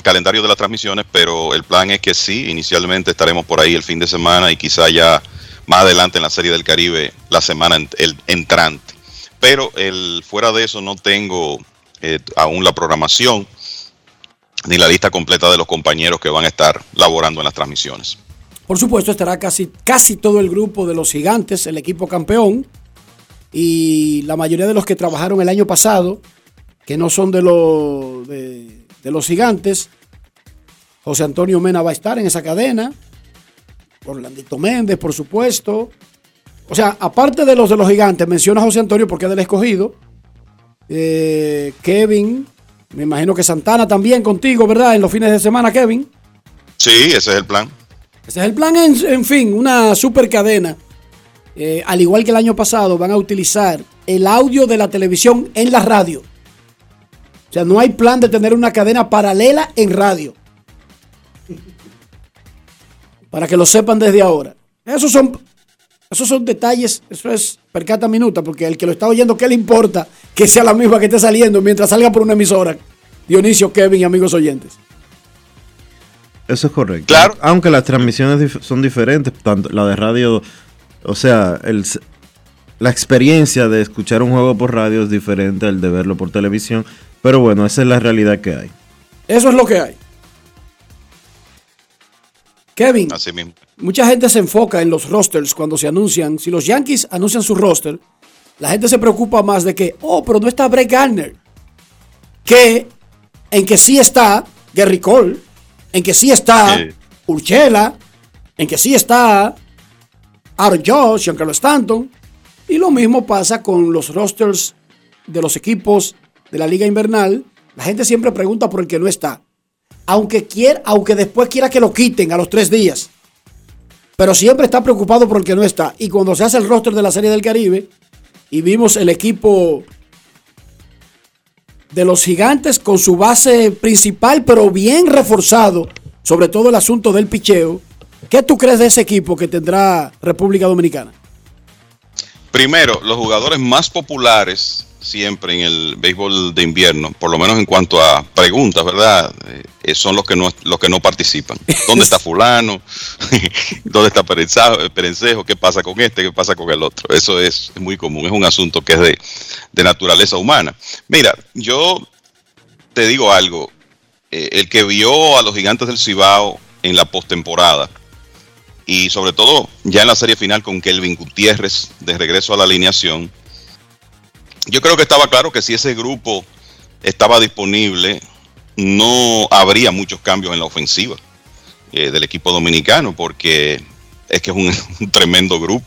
calendario de las transmisiones, pero el plan es que sí, inicialmente estaremos por ahí el fin de semana y quizá ya más adelante en la Serie del Caribe la semana el entrante. Pero fuera de eso no tengo eh, aún la programación ni la lista completa de los compañeros que van a estar laborando en las transmisiones. Por supuesto, estará casi, casi todo el grupo de los gigantes, el equipo campeón, y la mayoría de los que trabajaron el año pasado, que no son de, los de, de los gigantes. José Antonio Mena va a estar en esa cadena. Orlandito Méndez, por supuesto. O sea, aparte de los de los gigantes, menciona a José Antonio porque es del escogido. Eh, Kevin, me imagino que Santana también contigo, ¿verdad? En los fines de semana, Kevin. Sí, ese es el plan. Ese es el plan, en, en fin, una super cadena. Eh, al igual que el año pasado, van a utilizar el audio de la televisión en la radio. O sea, no hay plan de tener una cadena paralela en radio. Para que lo sepan desde ahora. Esos son, esos son detalles, eso es percata minuta, porque el que lo está oyendo, ¿qué le importa que sea la misma que esté saliendo mientras salga por una emisora? Dionisio, Kevin y amigos oyentes. Eso es correcto. Claro. Aunque las transmisiones son diferentes, tanto la de radio O sea, el, la experiencia de escuchar un juego por radio es diferente al de verlo por televisión. Pero bueno, esa es la realidad que hay. Eso es lo que hay. Kevin, Así mismo. mucha gente se enfoca en los rosters cuando se anuncian. Si los Yankees anuncian su roster, la gente se preocupa más de que, oh, pero no está Brett Garner. Que en que sí está Gary Cole, en que sí está Sí. Urchela, en que sí está Aaron Josh, Giancarlo Stanton. Y lo mismo pasa con los rosters de los equipos de la Liga Invernal. La gente siempre pregunta por el que no está. Aunque, quiera, aunque después quiera que lo quiten a los tres días. Pero siempre está preocupado por el que no está. Y cuando se hace el roster de la Serie del Caribe y vimos el equipo de los gigantes con su base principal, pero bien reforzado, sobre todo el asunto del picheo. ¿Qué tú crees de ese equipo que tendrá República Dominicana? Primero, los jugadores más populares siempre en el béisbol de invierno, por lo menos en cuanto a preguntas, ¿verdad? Eh, son los que no los que no participan. ¿Dónde está fulano? ¿Dónde está Perencejo? ¿Qué pasa con este? ¿Qué pasa con el otro? Eso es muy común, es un asunto que es de, de naturaleza humana. Mira, yo te digo algo, eh, el que vio a los gigantes del Cibao en la postemporada y sobre todo ya en la serie final con Kelvin Gutiérrez de regreso a la alineación, yo creo que estaba claro que si ese grupo estaba disponible, no habría muchos cambios en la ofensiva eh, del equipo dominicano, porque es que es un, tremendo grupo.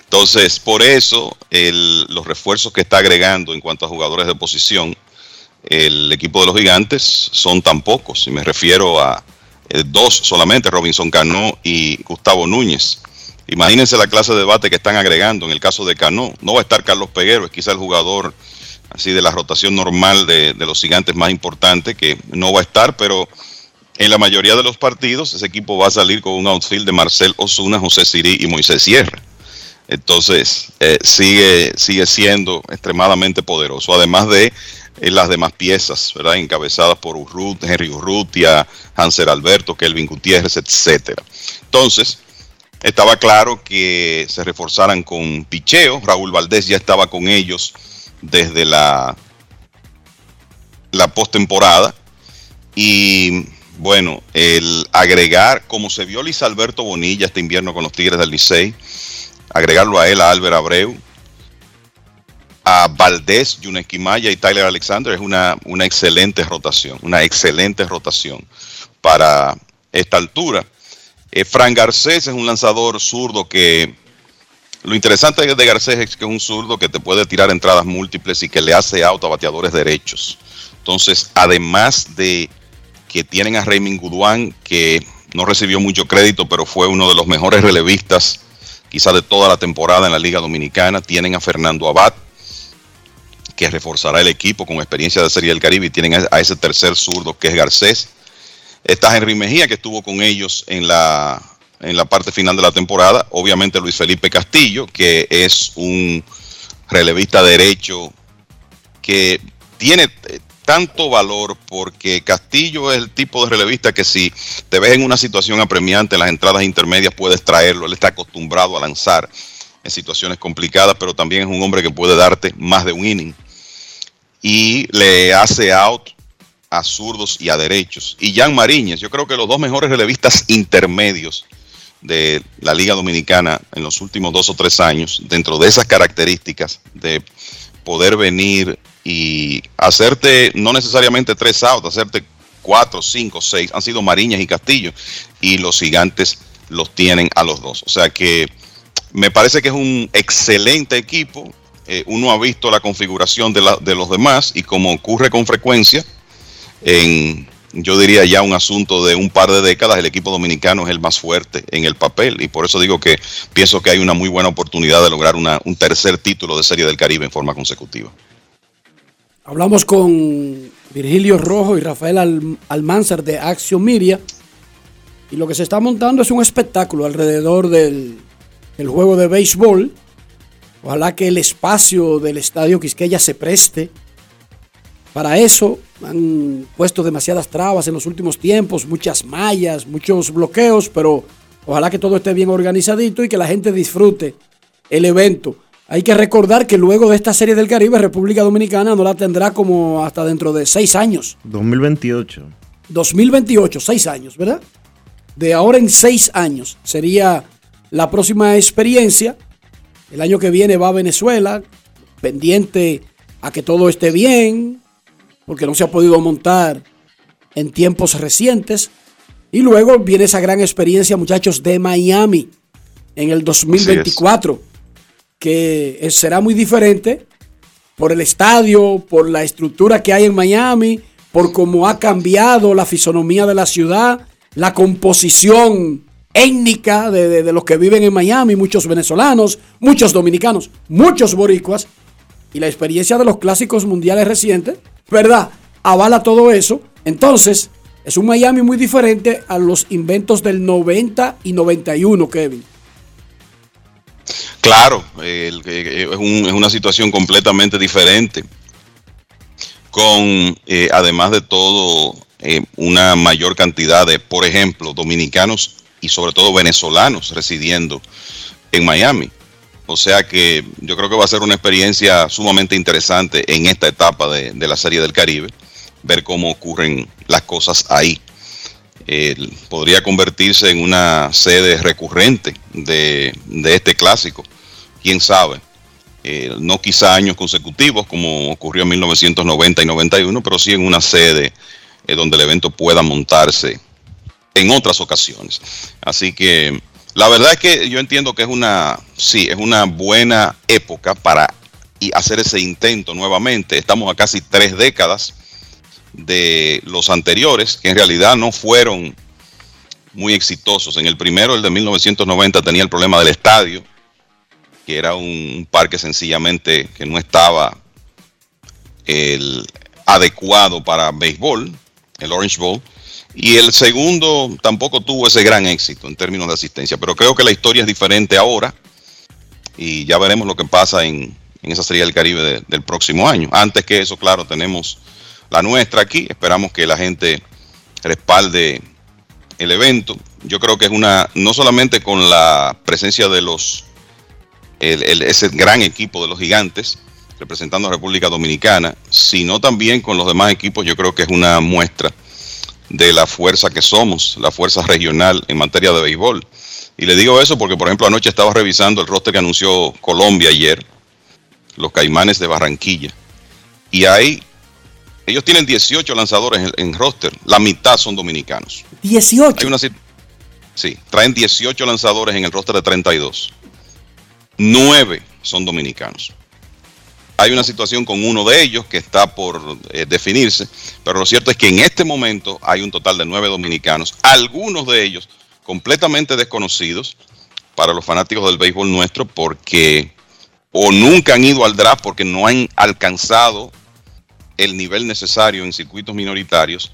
Entonces, por eso los refuerzos que está agregando en cuanto a jugadores de posición, el equipo de los gigantes son tan pocos. Y me refiero a eh, dos solamente, Robinson Cano y Gustavo Núñez. Imagínense la clase de debate que están agregando. En el caso de Cano, no va a estar Carlos Peguero, es quizá el jugador así de la rotación normal de, de los gigantes más importante, que no va a estar, pero en la mayoría de los partidos ese equipo va a salir con un outfield de Marcel Osuna, José Sirí y Moisés Sierra. Entonces, eh, sigue, sigue siendo extremadamente poderoso, además de eh, las demás piezas, ¿verdad? Encabezadas por Urrut, Henry Urrutia, Hanser Alberto, Kelvin Gutiérrez, etcétera. Entonces, estaba claro que se reforzaran con picheo. Raúl Valdés ya estaba con ellos desde la, la postemporada. Y bueno, el agregar, como se vio Luis Alberto Bonilla este invierno con los Tigres del Licey, agregarlo a él, a Álvaro Abreu, a Valdés, Yuneski Maya y Tyler Alexander es una, una excelente rotación, una excelente rotación para esta altura. Eh, Fran Garcés es un lanzador zurdo que lo interesante de Garcés es que es un zurdo que te puede tirar entradas múltiples y que le hace auto a bateadores derechos. Entonces, además de que tienen a Raymond Guduán, que no recibió mucho crédito, pero fue uno de los mejores relevistas quizá de toda la temporada en la Liga Dominicana. Tienen a Fernando Abad, que reforzará el equipo con experiencia de Serie del Caribe, y tienen a, ese tercer zurdo que es Garcés. Está Henry Mejía, que estuvo con ellos en la, en la parte final de la temporada. Obviamente Luis Felipe Castillo, que es un relevista derecho que tiene eh, tanto valor porque Castillo es el tipo de relevista que si te ves en una situación apremiante en las entradas intermedias puedes traerlo. Él está acostumbrado a lanzar en situaciones complicadas, pero también es un hombre que puede darte más de un inning. Y le hace out a zurdos y a derechos. Y Jan Mariñez, yo creo que los dos mejores relevistas intermedios de la Liga Dominicana en los últimos dos o tres años, dentro de esas características de poder venir y hacerte no necesariamente tres outs, hacerte cuatro, cinco, seis, han sido Mariñas y Castillo, y los gigantes los tienen a los dos. O sea que me parece que es un excelente equipo. Eh, uno ha visto la configuración de, los demás y como ocurre con frecuencia, en yo diría ya un asunto de un par de décadas, el equipo dominicano es el más fuerte en el papel y por eso digo que pienso que hay una muy buena oportunidad de lograr un tercer título de Serie del Caribe en forma consecutiva. Hablamos con Virgilio Rojo y Rafael Al- Almanzar de Action Media. Y lo que se está montando es un espectáculo alrededor del, del juego de béisbol. Ojalá que el espacio del estadio Quisqueya se preste para eso. Han puesto demasiadas trabas en los últimos tiempos, muchas mallas, muchos bloqueos, pero Ojalá que todo esté bien organizadito y que la gente disfrute el evento. Hay que recordar que luego de esta serie del Caribe, República Dominicana no la tendrá como hasta dentro de seis años. 2028. 2028, seis años, ¿verdad? De ahora en seis años sería la próxima experiencia. El año que viene va a Venezuela, pendiente a que todo esté bien, porque no se ha podido montar en tiempos recientes. Y luego viene esa gran experiencia, muchachos, de Miami en el 2024, que será muy diferente por el estadio, por la estructura que hay en Miami, por cómo ha cambiado la fisonomía de la ciudad, la composición étnica de, los que viven en Miami, muchos venezolanos, muchos dominicanos, muchos boricuas, y la experiencia de los clásicos mundiales recientes, ¿verdad? Avala todo eso. Entonces, es un Miami muy diferente a los inventos del 90 y 91, Kevin. Claro, el- eh, es, un- es una situación completamente diferente, con eh, además de todo eh, una mayor cantidad de, por ejemplo, dominicanos y sobre todo venezolanos residiendo en Miami. O sea que yo creo que va a ser una experiencia sumamente interesante en esta etapa de, de la Serie del Caribe, ver cómo ocurren las cosas ahí. Podría convertirse en una sede recurrente de, de este clásico, quién sabe. Eh, no quizá años consecutivos como ocurrió en 1990 y 91, pero sí en una sede eh, donde el evento pueda montarse en otras ocasiones. Así que la verdad es que yo entiendo que es una, sí, es una buena época para hacer ese intento nuevamente. Estamos a casi tres décadas de los anteriores, que en realidad no fueron muy exitosos. En el primero, el de 1990, tenía el problema del estadio, que era un parque sencillamente que no estaba el adecuado para béisbol, el Orange Bowl. Y el segundo tampoco tuvo ese gran éxito en términos de asistencia, pero creo que la historia es diferente ahora y ya veremos lo que pasa en, en esa serie del Caribe de- del próximo año. Antes que eso, claro, tenemos la nuestra aquí, esperamos que la gente respalde el evento. Yo creo que es una, no solamente con la presencia de los, ese gran equipo de los gigantes representando a República Dominicana, sino también con los demás equipos, yo creo que es una muestra de la fuerza que somos, la fuerza regional en materia de béisbol. Y le digo eso porque, por ejemplo, anoche estaba revisando el roster que anunció Colombia ayer, los Caimanes de Barranquilla. Y ahí, ellos tienen 18 lanzadores en, en roster, la mitad son dominicanos. 18. Hay una sí, traen 18 lanzadores en el roster de 32. 9 son dominicanos. Hay una situación con uno de ellos que está por eh, definirse, pero lo cierto es que en este momento hay un total de 9 dominicanos, algunos de ellos completamente desconocidos para los fanáticos del béisbol nuestro porque o nunca han ido al draft porque no han alcanzado el nivel necesario en circuitos minoritarios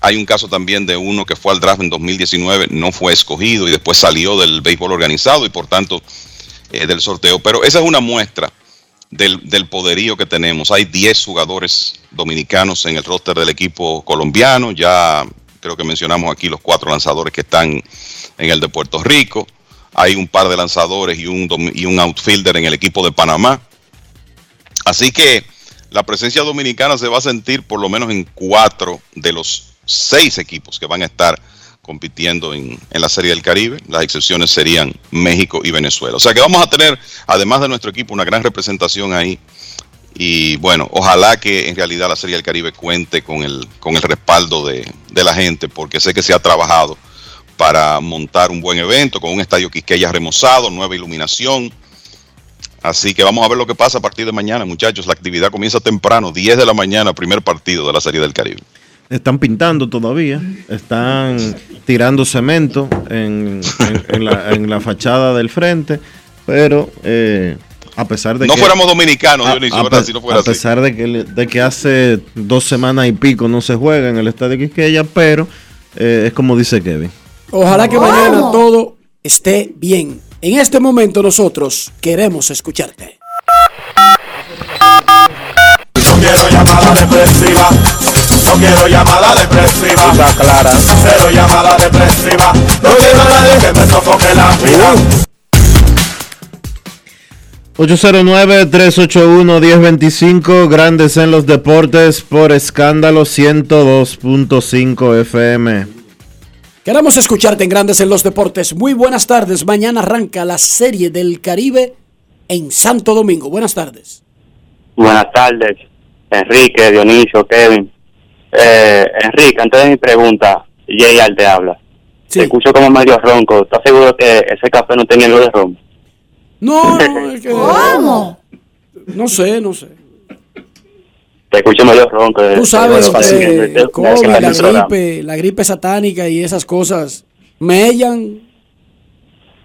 hay un caso también de uno que fue al draft en 2019, no fue escogido y después salió del béisbol organizado y por tanto eh, del sorteo. Pero esa es una muestra del, poderío que tenemos. Hay 10 jugadores dominicanos en el roster del equipo colombiano. Ya creo que mencionamos aquí los cuatro lanzadores que están en el de Puerto Rico. Hay un par de lanzadores y un, y un outfielder en el equipo de Panamá. Así que la presencia dominicana se va a sentir por lo menos en cuatro de los seis equipos que van a estar compitiendo en, en la Serie del Caribe. Las excepciones serían México y Venezuela. O sea que vamos a tener, además de nuestro equipo, una gran representación ahí. Y bueno, ojalá que en realidad la Serie del Caribe cuente con el, con el respaldo de, de la gente, porque sé que se ha trabajado para montar un buen evento con un estadio Quisqueya remozado, nueva iluminación. Así que vamos a ver lo que pasa a partir de mañana, muchachos. La actividad comienza temprano, 10 de la mañana, primer partido de la Serie del Caribe. Están pintando todavía, están tirando cemento en, en- en la, en la fachada del frente, pero eh, a pesar de No que... fuéramos dominicanos, a, Dionisio, a ¿verdad? Si no fuera a así. pesar de que, de que hace dos semanas y pico no se juega en el estadio Quisqueya, pero eh, es como dice Kevin. Ojalá que mañana todo esté bien. En este momento nosotros queremos escucharte. No quiero llamada depresiva. No quiero llamada depresiva. Clara. Cero llamada depresiva. No quiero a nadie que me sofoque la vida. 809-381-1025, Grandes en los Deportes por escándalo 102.5 FM. Queremos escucharte en Grandes en los Deportes. Muy buenas tardes. Mañana arranca la Serie del Caribe en Santo Domingo. Buenas tardes. Buenas tardes, Enrique, Dionisio, Kevin. Eh, Enrique, antes de mi pregunta, Jay te habla. Te escucho como medio ronco. ¿Estás seguro que ese café no tenía algo de ron? No, no, es que- ¿Cómo? No sé, no sé. Te escucho medio ronco. Tú sabes el COVID, la gripe, la gripe satánica y esas cosas mellan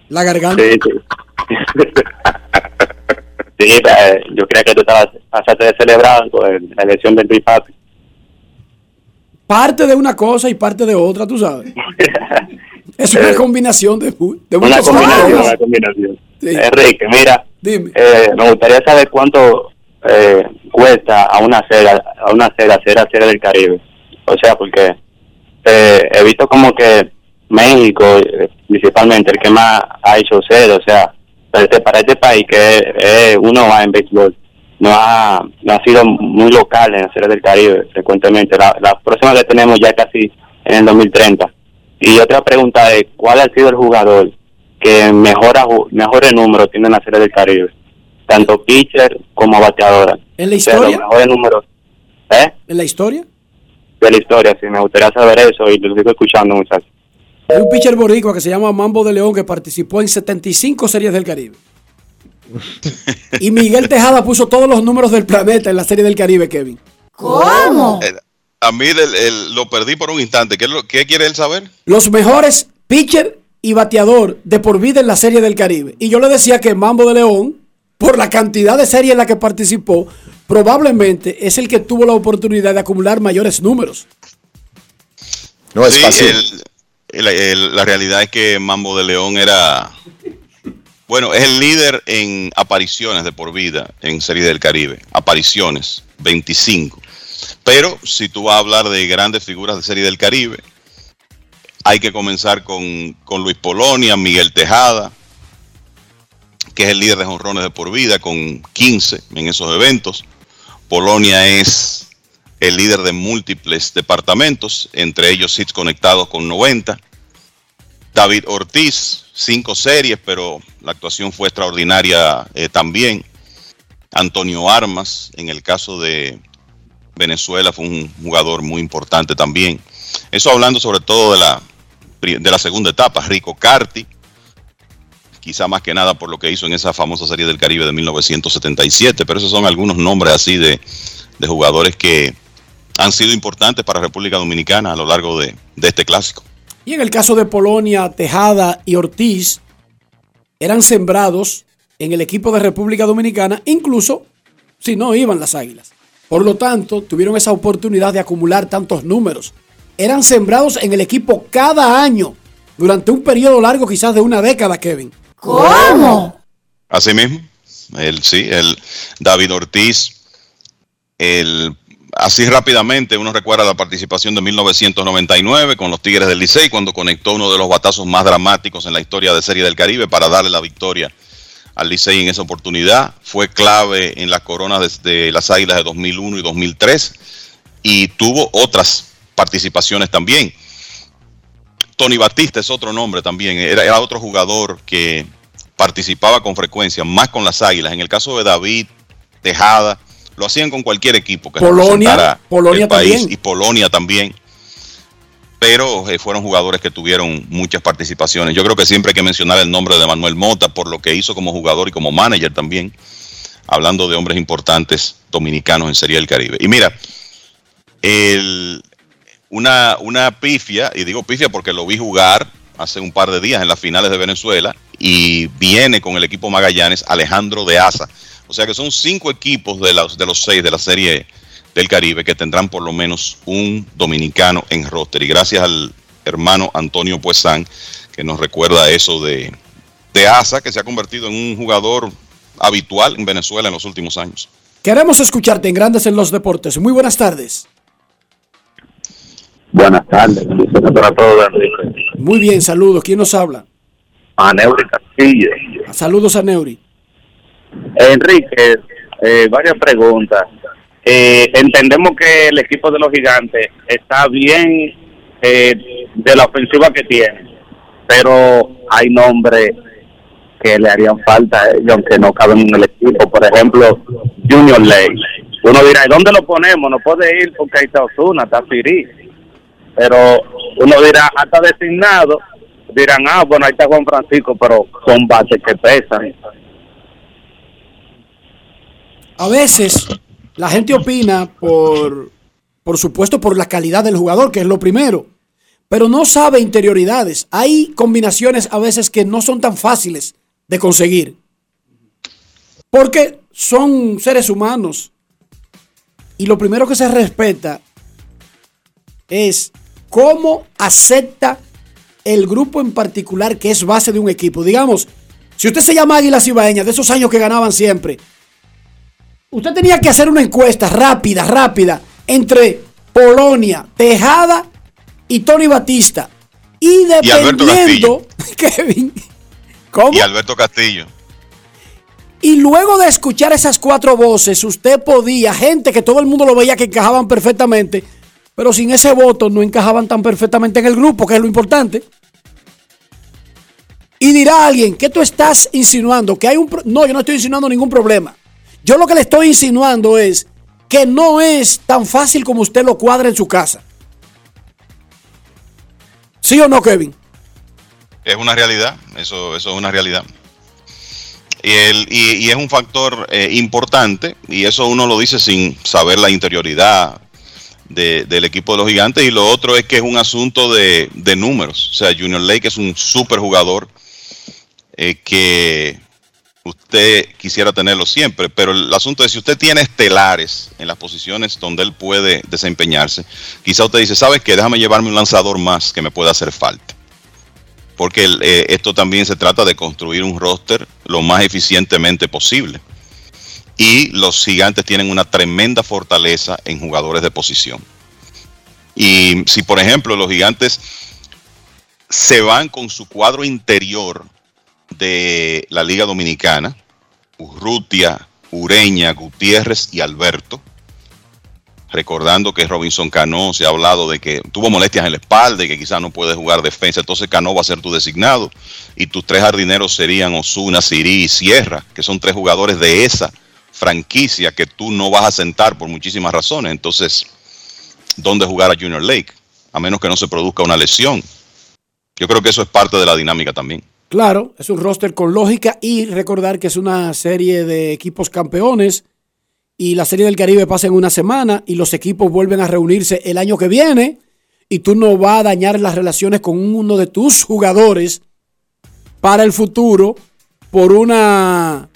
la garganta. Sí, sí. Sí, eh, yo creía que tú estabas pasaste de celebrar con la elección del Tripapi. Parte de una cosa y parte de otra, tú sabes. Es una combinación de, de Una muchas combinación, cosas. una combinación. Sí. Enrique, mira, Dime. eh, me gustaría saber cuánto eh, cuesta a una serie, a una serie hacer la serie del Caribe. O sea, porque eh, he visto como que México, eh, principalmente, el que más ha hecho serie, o sea, para este, para este país que eh, uno va en béisbol, no ha, no ha sido muy local en la serie del Caribe frecuentemente. La, la próxima que tenemos ya casi en el 2030. Y otra pregunta es, ¿cuál ha sido el jugador que mejora, mejores números tiene en la serie del Caribe? Tanto pitcher como bateadora. ¿En la historia? mejores números ¿eh? ¿En la historia? de la historia, sí, me gustaría saber eso y lo sigo escuchando, muchachos. Hay un pitcher boricua que se llama Mambo de León que participó en 75 series del Caribe. Y Miguel Tejada puso todos los números del planeta en la serie del Caribe, Kevin. ¿Cómo? a mí del- el- lo perdí por un instante. ¿Qué, es lo- qué quiere él saber? Los mejores pitcher y bateador de por vida en la serie del Caribe. Y yo le decía que Mambo de León, por la cantidad de series en la que participó, probablemente es el que tuvo la oportunidad de acumular mayores números. No es Sí, fácil. el- el- el- la realidad es que Mambo de León era. Bueno, es el líder en apariciones de por vida en Serie del Caribe. Apariciones, 25. Pero si tú vas a hablar de grandes figuras de Serie del Caribe, hay que comenzar con, con Luis Polonia, Miguel Tejada, que es el líder de jonrones de por vida, con 15 en esos eventos. Polonia es el líder de múltiples departamentos, entre ellos hits conectados con 90. David Ortiz, cinco series, pero la actuación fue extraordinaria eh, también. Antonio Armas, en el caso de Venezuela, fue un jugador muy importante también. Eso hablando sobre todo de la, de la segunda etapa. Rico Carti, quizá más que nada por lo que hizo en esa famosa serie del Caribe de 1977, pero esos son algunos nombres así de, de jugadores que han sido importantes para República Dominicana a lo largo de, de este clásico. Y en el caso de Polonia, Tejada y Ortiz, eran sembrados en el equipo de República Dominicana, incluso si no iban las águilas. Por lo tanto, tuvieron esa oportunidad de acumular tantos números. Eran sembrados en el equipo cada año, durante un periodo largo, quizás de una década, Kevin. ¿Cómo? Así mismo, el, sí, el David Ortiz, el, así rápidamente uno recuerda la participación de 1999 con los Tigres del Licey cuando conectó uno de los batazos más dramáticos en la historia de Serie del Caribe para darle la victoria al Licey en esa oportunidad. Fue clave en las coronas de, las Águilas de 2001 y 2003 y tuvo otras participaciones también. Tony Batista es otro nombre también, era otro jugador que participaba con frecuencia, más con las Águilas. En el caso de David, Tejada, lo hacían con cualquier equipo que Polonia, Polonia el país también. y Polonia también. Pero eh, fueron jugadores que tuvieron muchas participaciones. Yo creo que siempre hay que mencionar el nombre de Manuel Mota por lo que hizo como jugador y como manager también, hablando de hombres importantes dominicanos en Serie del Caribe. Y mira, el, una, una pifia, y digo pifia porque lo vi jugar hace un par de días en las finales de Venezuela, y viene con el equipo Magallanes Alejandro de Asa. O sea que son cinco equipos de los, de los seis de la serie del Caribe que tendrán por lo menos un dominicano en roster. Y gracias al hermano Antonio Puesán, que nos recuerda eso de, de Asa, que se ha convertido en un jugador habitual en Venezuela en los últimos años. Queremos escucharte en Grandes en los Deportes. Muy buenas tardes. Buenas tardes, bendiciones para todos, Enrique. Muy bien, saludos. ¿Quién nos habla? A Neuri Castillo. Saludos a Neuri. Enrique, eh, varias preguntas. Eh, entendemos que el equipo de los gigantes está bien eh, de la ofensiva que tiene, pero hay nombres que le harían falta a ellos, aunque no caben en el equipo. Por ejemplo, Junior Ley. Uno dirá, ¿y dónde lo ponemos? No puede ir porque ahí está Osuna, está Siri. Pero uno dirá, hasta designado, dirán, ah, bueno, ahí está Juan Francisco, pero son bases que pesan. A veces la gente opina por, por supuesto, por la calidad del jugador, que es lo primero, pero no sabe interioridades. Hay combinaciones a veces que no son tan fáciles de conseguir, porque son seres humanos. Y lo primero que se respeta es cómo acepta el grupo en particular que es base de un equipo. Digamos, si usted se llama Águila Cibaeña, de esos años que ganaban siempre, usted tenía que hacer una encuesta rápida, rápida, entre Polonia, Tejada y Tony Batista. Y dependiendo, Kevin, ¿cómo? Y Alberto Castillo. Y luego de escuchar esas cuatro voces, usted podía, gente que todo el mundo lo veía que encajaban perfectamente, pero sin ese voto no encajaban tan perfectamente en el grupo, que es lo importante. Y dirá alguien, ¿qué tú estás insinuando? Que hay un... No, yo no estoy insinuando ningún problema. Yo lo que le estoy insinuando es que no es tan fácil como usted lo cuadra en su casa. ¿Sí o no, Kevin? Es una realidad, eso, eso es una realidad. Y, el, y, es un factor eh, importante, y eso uno lo dice sin saber la interioridad del equipo de los gigantes. Y lo otro es que es un asunto de, de números. O sea, Junior Lake es un super jugador eh, que usted quisiera tenerlo siempre, pero el asunto es si usted tiene estelares en las posiciones donde él puede desempeñarse, quizá usted dice, ¿sabes qué? Déjame llevarme un lanzador más que me pueda hacer falta. Porque eh, esto también se trata de construir un roster lo más eficientemente posible. Y los gigantes tienen una tremenda fortaleza en jugadores de posición. Y si, por ejemplo, los gigantes se van con su cuadro interior de la Liga Dominicana, Urrutia, Ureña, Gutiérrez y Alberto. Recordando que Robinson Cano se ha hablado de que tuvo molestias en la espalda y que quizás no puede jugar defensa. Entonces Cano va a ser tu designado. Y tus tres jardineros serían Osuna, Siri y Sierra, que son tres jugadores de esa franquicia que tú no vas a sentar por muchísimas razones. Entonces, ¿dónde jugar a Junior Lake? A menos que no se produzca una lesión. Yo creo que eso es parte de la dinámica también. Claro, es un roster con lógica y recordar que es una serie de equipos campeones y la serie del Caribe pasa en una semana y los equipos vuelven a reunirse el año que viene y tú no vas a dañar las relaciones con uno de tus jugadores para el futuro por una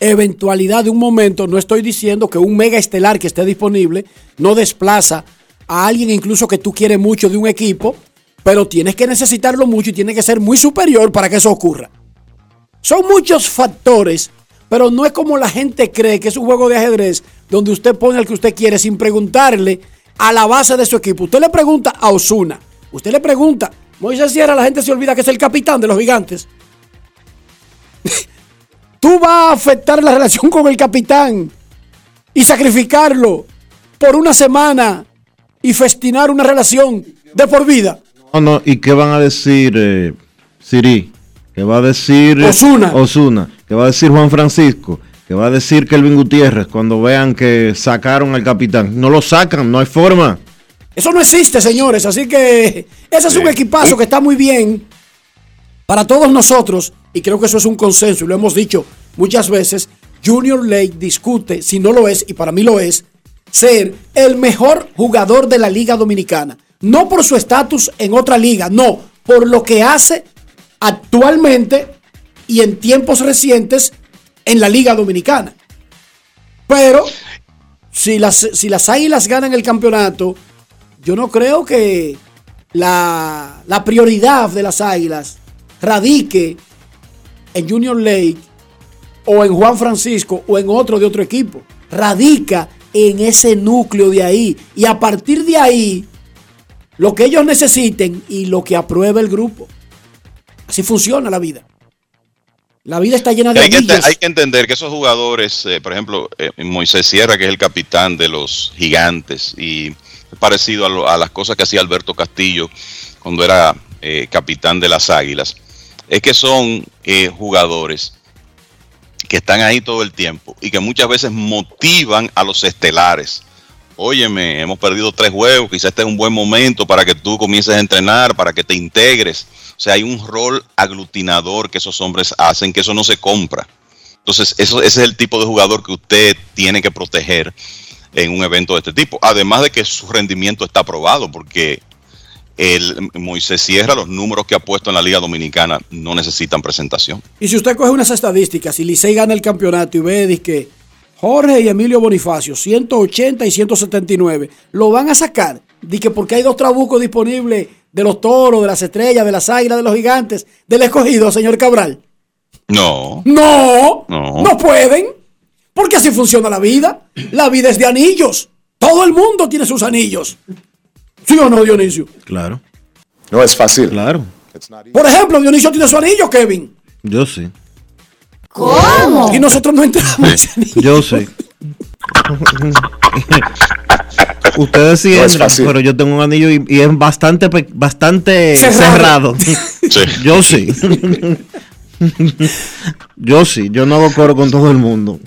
eventualidad de un momento. No estoy diciendo que un mega estelar que esté disponible no desplaza a alguien incluso que tú quieres mucho de un equipo pero tienes que necesitarlo mucho y tiene que ser muy superior para que eso ocurra. Son muchos factores, pero no es como la gente cree que es un juego de ajedrez donde usted pone al que usted quiere sin preguntarle a la base de su equipo. Usted le pregunta a Osuna, usted le pregunta, Moisés Sierra, la gente se olvida que es el capitán de los gigantes. Tú vas a afectar la relación con el capitán y sacrificarlo por una semana y festinar una relación de por vida. No, no, ¿y qué van a decir eh, Siri? ¿Qué va a decir Osuna? Osuna? ¿Qué va a decir Juan Francisco? ¿Qué va a decir Kelvin Gutiérrez cuando vean que sacaron al capitán? No lo sacan, no hay forma. Eso no existe, señores. Así que ese es un equipazo que está muy bien para todos nosotros. Y creo que eso es un consenso y lo hemos dicho muchas veces. Junior Lake discute, si no lo es, y para mí lo es, ser el mejor jugador de la Liga Dominicana. No por su estatus en otra liga, no, por lo que hace actualmente y en tiempos recientes en la Liga Dominicana. Pero si las, si las Águilas ganan el campeonato, yo no creo que la, la prioridad de las Águilas radique en Junior Lake o en Juan Francisco o en otro de otro equipo. Radica en ese núcleo de ahí. Y a partir de ahí, lo que ellos necesiten y lo que apruebe el grupo. Así funciona la vida. La vida está llena de Hay que, hay que entender que esos jugadores, eh, por ejemplo, eh, Moisés Sierra, que es el capitán de los gigantes, y es parecido a, lo- a las cosas que hacía Alberto Castillo cuando era eh, capitán de las Águilas, es que son eh, jugadores que están ahí todo el tiempo y que muchas veces motivan a los estelares. Óyeme, hemos perdido tres juegos, quizás este es un buen momento para que tú comiences a entrenar, para que te integres. O sea, hay un rol aglutinador que esos hombres hacen, que eso no se compra. Entonces, eso, ese es el tipo de jugador que usted tiene que proteger en un evento de este tipo. Además de que su rendimiento está aprobado, porque el Moisés Sierra, los números que ha puesto en la Liga Dominicana no necesitan presentación. Y si usted coge unas estadísticas, si Licey gana el campeonato y ve que Jorge y Emilio Bonifacio, 180 y 179, lo van a sacar. Di que porque hay dos trabucos disponibles de los toros, de las estrellas, de las águilas, de los gigantes, del escogido, señor Cabral. No. No, No. no pueden. Porque así funciona la vida. La vida es de anillos. Todo el mundo tiene sus anillos. ¿Sí o no, Dionisio? Claro. No es fácil. Claro. Por ejemplo, Dionisio tiene su anillo, Kevin. Yo sí. ¿Cómo? Y nosotros no entramos. ese anillo. Yo sí. Ustedes sí No entran, pero yo tengo un anillo y, y es bastante, bastante Cerrado. cerrado. Yo sí. yo sí, yo no hago coro con todo el mundo.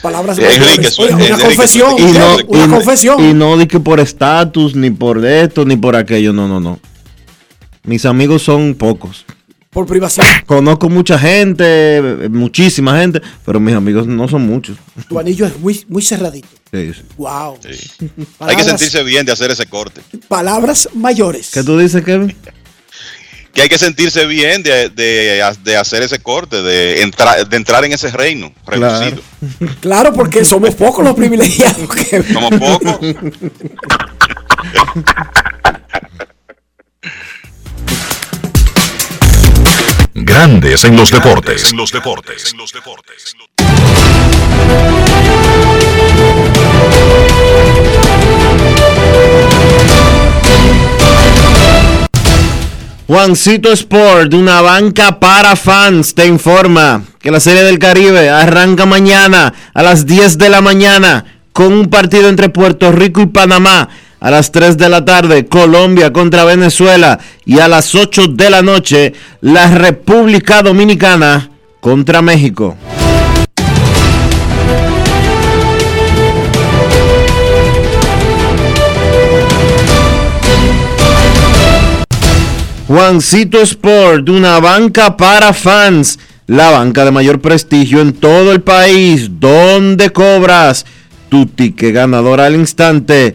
Palabras Enrique, eso- Oiga, una Enrique, confesión. y no, una y no- confesión. y no di que por estatus, ni por esto, ni por aquello, no, no, no. Mis amigos son pocos. Por privacidad. Conozco mucha gente, muchísima gente, pero mis amigos no son muchos. Tu anillo es muy, muy cerradito. Sí, sí. Wow. Hay que sentirse bien de hacer ese corte. Palabras mayores. ¿Qué tú dices, Kevin? Que hay que sentirse bien de, de- de hacer ese corte, de, entrar de entrar en ese reino reducido. Claro, porque somos pocos los privilegiados. que- Somos pocos. Grandes en los deportes. En los deportes. Juancito Sport, una banca para fans, te informa que la Serie del Caribe arranca mañana a las 10 de la mañana con un partido entre Puerto Rico y Panamá. A las 3 de la tarde, Colombia contra Venezuela. Y a las 8 de la noche, la República Dominicana contra México. Juancito Sport, una banca para fans, la banca de mayor prestigio en todo el país, donde cobras tu ticket ganador al instante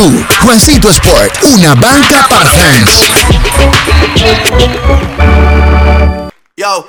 Juancito Sport, una banca para fans. Yo,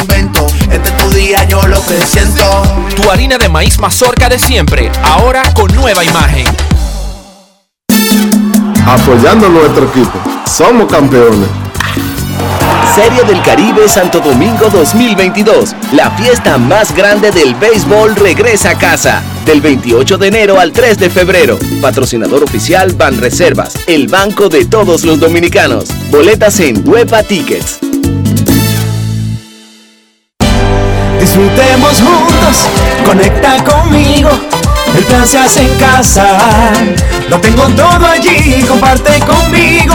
invento. Este es tu día, yo lo que siento. Tu harina de maíz mazorca de siempre, ahora con nueva imagen. Apoyando a nuestro equipo. Somos campeones. Serie del Caribe Santo Domingo 2022. La fiesta más grande del béisbol regresa a casa. Del 28 de enero al 3 de febrero. Patrocinador oficial Ban Reservas, el banco de todos los dominicanos. Boletas en Huepa Tickets. Disfrutemos juntos, conecta conmigo. El plan se hace en casa. Lo tengo todo allí, comparte conmigo.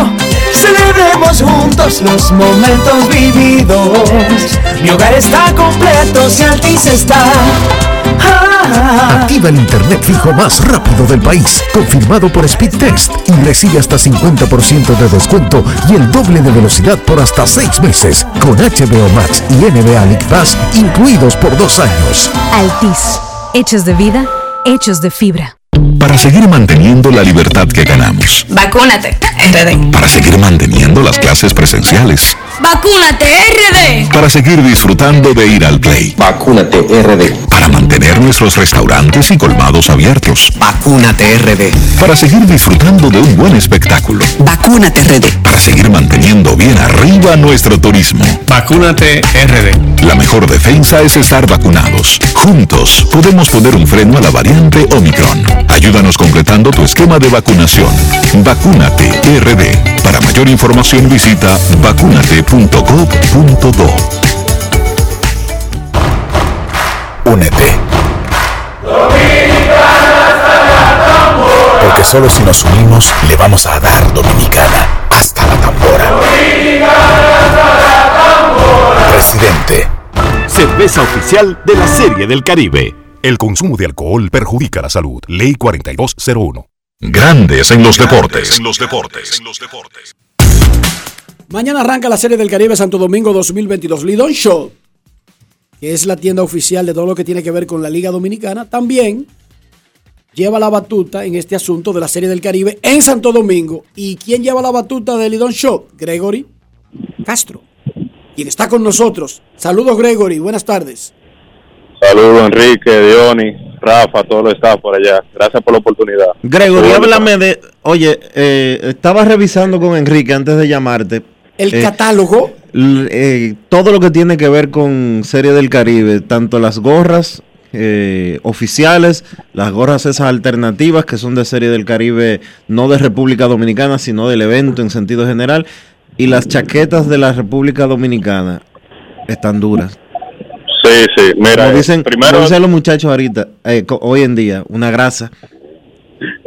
Celebremos juntos los momentos vividos. Mi hogar está completo si Altis está. Activa el internet fijo más rápido del país, confirmado por Speedtest y recibe hasta 50% de descuento y el doble de velocidad por hasta 6 meses con HBO Max y NBA League Pass incluidos por dos años. Altis, hechos de vida, hechos de fibra. Para seguir manteniendo la libertad que ganamos. Vacúnate, RD. Para seguir manteniendo las clases presenciales. Vacúnate, RD. Para seguir disfrutando de ir al play. Vacúnate RD. Para mantener nuestros restaurantes y colmados abiertos. Vacúnate RD. Para seguir disfrutando de un buen espectáculo. Vacúnate, RD. Para seguir manteniendo bien arriba nuestro turismo. Vacúnate RD. La mejor defensa es estar vacunados. Juntos podemos poner un freno a la variante Omicron. Ayúdanos completando tu esquema de vacunación. Vacúnate RD. Para mayor información visita vacunate.gov.do. Únete. Porque solo si nos unimos le vamos a dar dominicana hasta la tambora. Presidente. Cerveza oficial de la Serie del Caribe. El consumo de alcohol perjudica la salud. Ley 4201. Grandes en los deportes. En los deportes. Mañana arranca la Serie del Caribe Santo Domingo 2022. Lidon Show, que es la tienda oficial de todo lo que tiene que ver con la Liga Dominicana, también lleva la batuta en este asunto de la Serie del Caribe en Santo Domingo. ¿Y quién lleva la batuta de Lidon Show? Gregory Castro, quien está con nosotros. Saludos, Gregory. Buenas tardes. Saludos, Enrique, Diony, Rafa, todo lo está por allá. Gracias por la oportunidad. Gregory, háblame de. Oye, eh, estaba revisando con Enrique antes de llamarte. El Eh, catálogo. eh, todo lo que tiene que ver con Serie del Caribe, tanto las gorras eh, oficiales, las gorras esas alternativas que son de Serie del Caribe, no de República Dominicana, sino del evento en sentido general, y las chaquetas de la República Dominicana están duras. Sí, sí, mira, como dicen, primero como dicen los muchachos ahorita, eh, hoy en día, una grasa.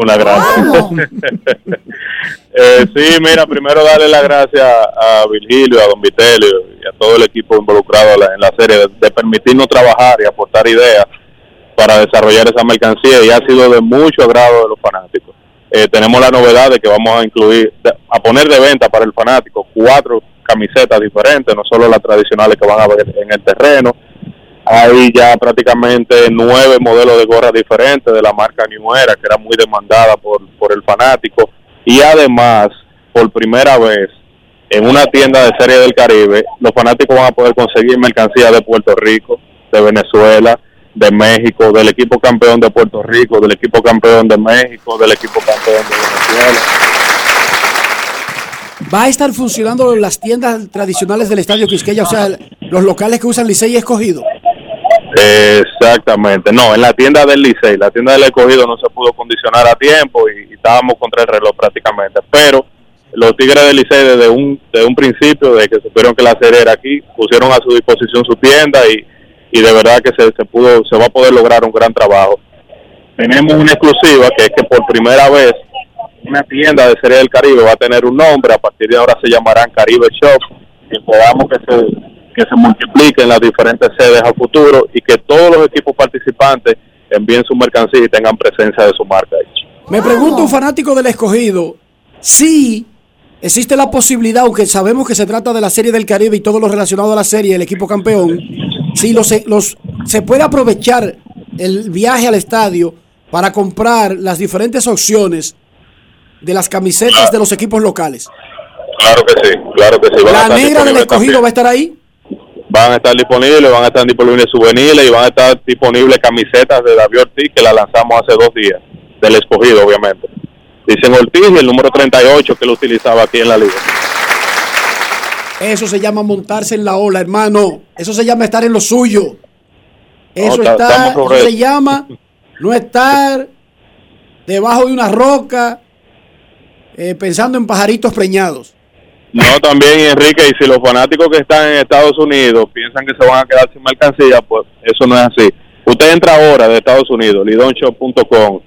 Una gracia. Eh, sí, mira, primero darle las gracias a Virgilio, a Don Vitelio y a todo el equipo involucrado en la, serie de, de permitirnos trabajar y aportar ideas para desarrollar esa mercancía y ha sido de mucho agrado de los fanáticos. Eh, tenemos la novedad de que vamos a incluir, a poner de venta para el fanático cuatro camisetas diferentes, no solo las tradicionales que van a ver en el terreno. Hay ya prácticamente nueve modelos de gorras diferentes de la marca New Era, que era muy demandada por, por el fanático. Y además, por primera vez, en una tienda de Serie del Caribe, los fanáticos van a poder conseguir mercancía de Puerto Rico, de Venezuela, de México, del equipo campeón de Puerto Rico, del equipo campeón de México, del equipo campeón de Venezuela. Va a estar funcionando las tiendas tradicionales del Estadio Quisqueya, o sea, los locales que usan Licey escogido. Exactamente, no, en la tienda del Licey, la tienda del escogido no se pudo condicionar a tiempo y, estábamos contra el reloj prácticamente, pero los Tigres del Licey desde un, desde un principio, de que supieron que la serie era aquí, pusieron a su disposición su tienda y, y de verdad que se, se pudo, se va a poder lograr un gran trabajo. Tenemos una exclusiva que es que por primera vez una tienda de Serie del Caribe va a tener un nombre, a partir de ahora se llamarán Caribe Shop, y podamos que se, que se multipliquen las diferentes sedes a futuro y que todos los equipos participantes envíen su mercancía y tengan presencia de su marca ahí. Me pregunta un fanático del escogido si existe la posibilidad, aunque sabemos que se trata de la Serie del Caribe y todo lo relacionado a la serie, el equipo campeón, si los, los, se puede aprovechar el viaje al estadio para comprar las diferentes opciones de las camisetas de los equipos locales. Claro que sí, claro que sí. Van La negra del escogido también. va a estar ahí. Van a estar disponibles, van a estar disponibles juveniles y van a estar disponibles camisetas de David Ortiz que la lanzamos hace dos días, del escogido obviamente. Dicen Ortiz y el número 38 que lo utilizaba aquí en la liga. Eso se llama montarse en la ola, hermano. Eso se llama estar en lo suyo. Eso, No, está, eso se llama no estar debajo de una roca eh, pensando en pajaritos preñados. No, también Enrique, y si los fanáticos que están en Estados Unidos piensan que se van a quedar sin mercancía, pues eso no es así. Usted entra ahora de Estados Unidos, lidonshop.com,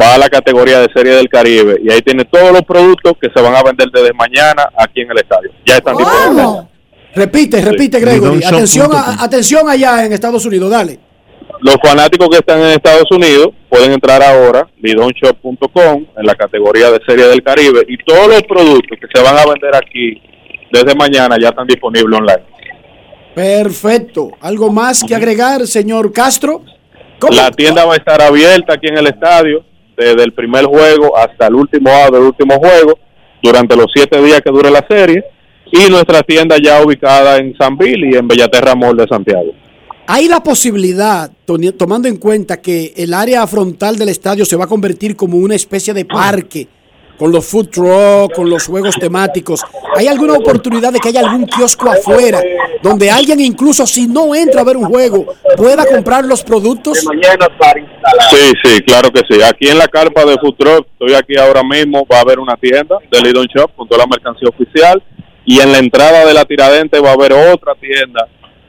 va a la categoría de Serie del Caribe y ahí tiene todos los productos que se van a vender desde mañana aquí en el estadio. Ya están disponibles. Repite, repite, Gregory. Atención, a- atención allá en Estados Unidos, dale. Los fanáticos que están en Estados Unidos pueden entrar ahora, lidonshop.com, en la categoría de Serie del Caribe, y todos los productos que se van a vender aquí desde mañana ya están disponibles online. Perfecto. ¿Algo más que agregar, señor Castro? La tienda va a estar abierta aquí en el estadio, desde el primer juego hasta el último out del último juego, durante los siete días que dure la serie, y nuestra tienda ya ubicada en San Bill y en Bellaterra Mall de Santiago. Hay la posibilidad, tomando en cuenta que el área frontal del estadio se va a convertir como una especie de parque, con los food trucks, con los juegos temáticos. ¿Hay alguna oportunidad de que haya algún kiosco afuera, donde alguien incluso si no entra a ver un juego, pueda comprar los productos? Sí, sí, claro que sí. Aquí en la carpa de Food Truck, estoy aquí ahora mismo, va a haber una tienda de Lidon Shop con toda la mercancía oficial y en la entrada de la Tiradente va a haber otra tienda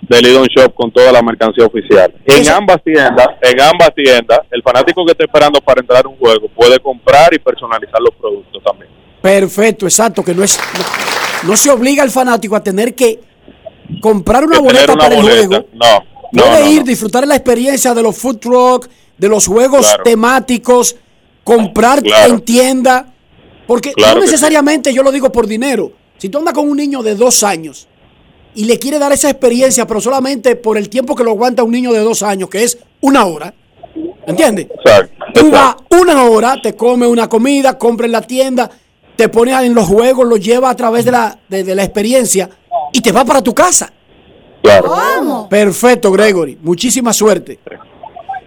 de Lidon Shop con toda la mercancía oficial. En ambas tiendas, en ambas tiendas, el fanático que esté esperando para entrar a un juego puede comprar y personalizar los productos también. Perfecto, exacto, que no es no, no se obliga al fanático a tener que comprar una Que boleta una para el juego. No, no, Puede no, ir, disfrutar de la experiencia de los food truck, de los juegos Claro. temáticos, comprar Claro. en tienda. Porque Claro no sí. necesariamente yo lo digo por dinero. Si tú andas con un niño de dos años y le quiere dar esa experiencia, pero solamente por el tiempo que lo aguanta un niño de dos años, que es una hora, ¿entiendes? Tú vas una hora, te come una comida, compra en la tienda, te pone en los juegos, lo lleva a través de la, de, de la experiencia y te va para tu casa. Claro. Perfecto, Gregory. Muchísima suerte.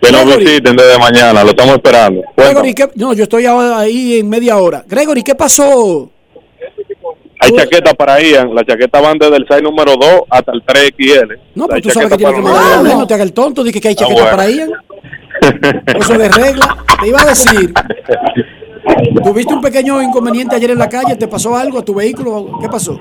Que nos visiten desde mañana, lo estamos esperando. Gregory, ¿qué- no, yo estoy ahora ahí en media hora. Gregory, ¿qué pasó? Hay chaquetas para Ian, las chaquetas van desde el 6 número 2 hasta el 3XL. No, pero tú sabes chaquetas que tienes que mandar no te hagas el tonto, dije que hay chaqueta bueno. para Ian. Eso de regla. Te iba a decir, ¿tuviste un pequeño inconveniente ayer en la calle? ¿Te pasó algo a tu vehículo? ¿Qué pasó?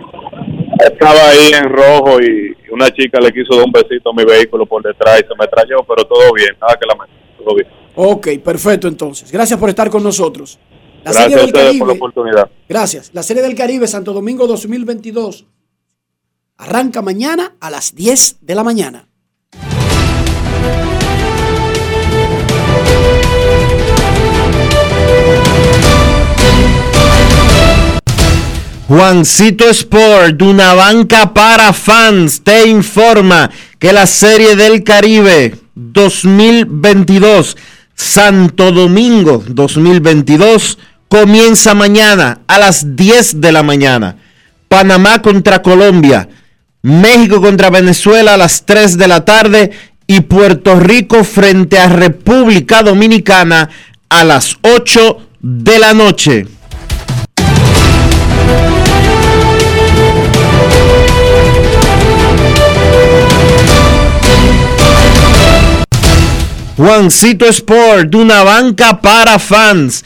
Estaba ahí en rojo y una chica le quiso dar un besito a mi vehículo por detrás y se me trayó, pero todo bien, nada que lamentar, todo bien. Ok, perfecto entonces. Gracias por estar con nosotros. La Gracias Serie a del ustedes por la oportunidad. Gracias. La Serie del Caribe Santo Domingo 2022 arranca mañana a las 10 de la mañana. Juancito Sport, una banca para fans, te informa que la Serie del Caribe 2022, Santo Domingo 2022, comienza mañana a las 10 de la mañana. Panamá contra Colombia, México contra Venezuela a las 3 de la tarde y Puerto Rico frente a República Dominicana a las 8 de la noche. Juancito Sport, una banca para fans,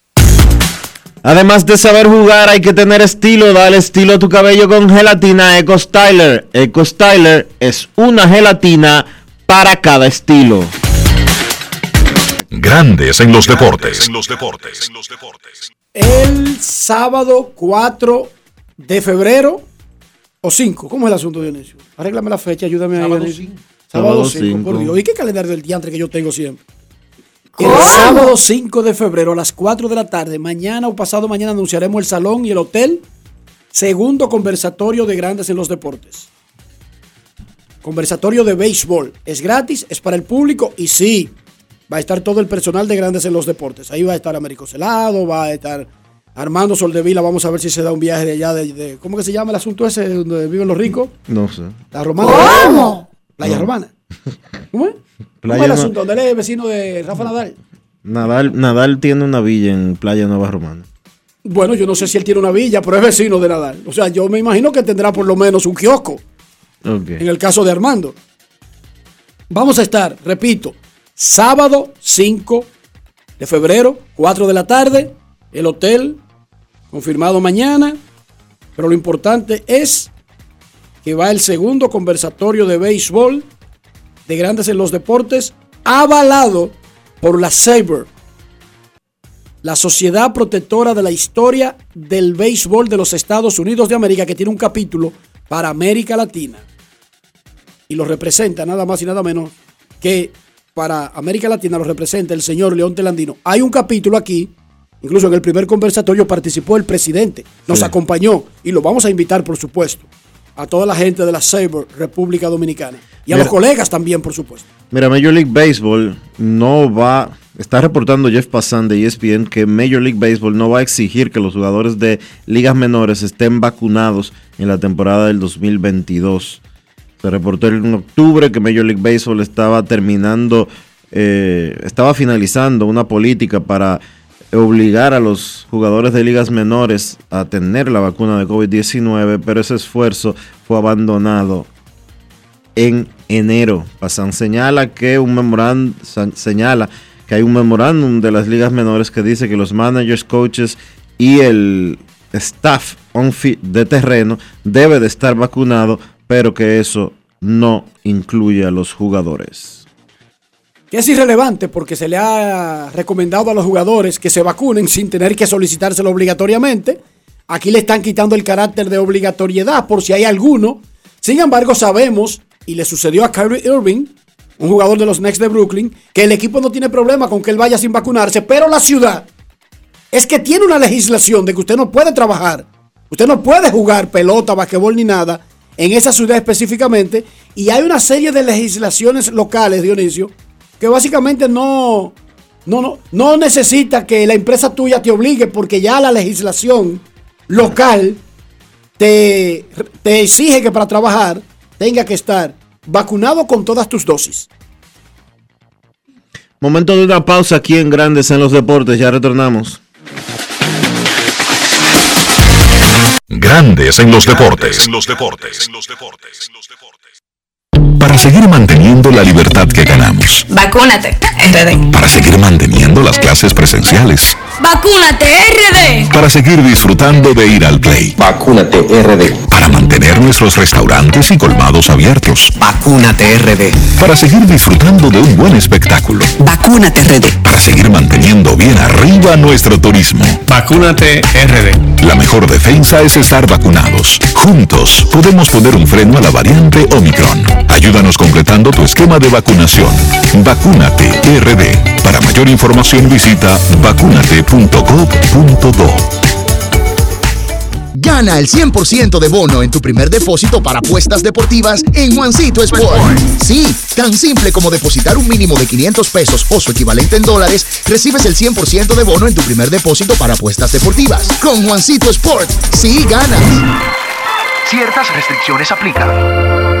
Además de saber jugar, hay que tener estilo. Dale estilo a tu cabello con gelatina Eco Styler. Eco Styler es una gelatina para cada estilo. Grandes en los deportes. los deportes. El sábado 4 de febrero o 5. ¿Cómo es el asunto, Dionisio? Arréglame la fecha, ayúdame ahí, Sábado Dionisio. cinco. Sábado Sábado 5, por. Dios. ¿Y qué calendario del diantre que yo tengo siempre? El sábado 5 de febrero a las 4 de la tarde, mañana o pasado mañana anunciaremos el salón y el hotel. Segundo conversatorio de grandes en los deportes. Conversatorio de béisbol. Es gratis, es para el público y sí, va a estar todo el personal de grandes en los deportes. Ahí va a estar Américo Celado, va a estar Armando Soldevila. Vamos a ver si se da un viaje de allá, de, de- ¿cómo que se llama el asunto ese donde viven los ricos? No sé. La romana. ¿Cómo? Playa No. Romana. ¿Cómo es? ¿Cómo es el asunto? ¿Dónde él es vecino de Rafa Nadal? Nadal, Nadal tiene una villa en Playa Nueva Romana. Bueno, yo no sé si él tiene una villa, pero es vecino de Nadal. O sea, yo me imagino que tendrá por lo menos un kiosco, en el caso de Armando. Vamos a estar, repito, sábado 5 de febrero, 4 de la tarde, el hotel, confirmado mañana, pero lo importante es que va el segundo conversatorio de béisbol de grandes en los deportes, avalado por la Saber, la Sociedad Protectora de la Historia del Béisbol de los Estados Unidos de América, que tiene un capítulo para América Latina. Y lo representa nada más y nada menos que para América Latina lo representa el señor León Telandino. Hay un capítulo aquí, incluso en el primer conversatorio participó el presidente, nos Sí. acompañó y lo vamos a invitar, por supuesto, a toda la gente de la Saber República Dominicana y a Mira. los colegas también, por supuesto. Mira, Major League Baseball no va, está reportando Jeff Passan de ESPN que Major League Baseball no va a exigir que los jugadores de ligas menores estén vacunados en la temporada del 2022. Se reportó en octubre que Major League Baseball estaba terminando, eh, estaba finalizando una política para obligar a los jugadores de ligas menores a tener la vacuna de COVID-19, pero ese esfuerzo fue abandonado en enero. Pasan señala que un señala que hay un memorándum de las ligas menores que dice que los managers, coaches y el staff on de terreno debe de estar vacunado, pero que eso no incluye a los jugadores. Que es irrelevante porque se le ha recomendado a los jugadores que se vacunen sin tener que solicitárselo obligatoriamente. Aquí le están quitando el carácter de obligatoriedad por si hay alguno. Sin embargo, sabemos, y le sucedió a Kyrie Irving, un jugador de los Knicks de Brooklyn, que el equipo no tiene problema con que él vaya sin vacunarse, pero la ciudad es que tiene una legislación de que usted no puede trabajar, usted no puede jugar pelota, basquetbol ni nada en esa ciudad específicamente, y hay una serie de legislaciones locales, Dionisio, que básicamente no, no, no, no necesita que la empresa tuya te obligue porque ya la legislación local te, te exige que para trabajar tenga que estar vacunado con todas tus dosis. Momento de una pausa aquí en Grandes en los Deportes, ya retornamos. Grandes en los deportes. En los deportes. Para seguir manteniendo la libertad que ganamos. Vacúnate, RD. Para seguir manteniendo las clases presenciales. Vacúnate, RD. Para seguir disfrutando de ir al play. Vacúnate RD. Para mantener nuestros restaurantes y colmados abiertos. Vacúnate RD. Para seguir disfrutando de un buen espectáculo. Vacúnate, RD. Para seguir manteniendo bien arriba nuestro turismo. Vacúnate RD. La mejor defensa es estar vacunados. Juntos podemos poner un freno a la variante Omicron. Ayúdanos completando tu esquema de vacunación. Vacúnate RD. Para mayor información visita vacunate.gov.do. Gana el 100% de bono en tu primer depósito para apuestas deportivas en Juancito Sport. Sí, tan simple como depositar un mínimo de 500 pesos o su equivalente en dólares, recibes el 100% de bono en tu primer depósito para apuestas deportivas. Con Juancito Sport, sí ganas. Ciertas restricciones aplican.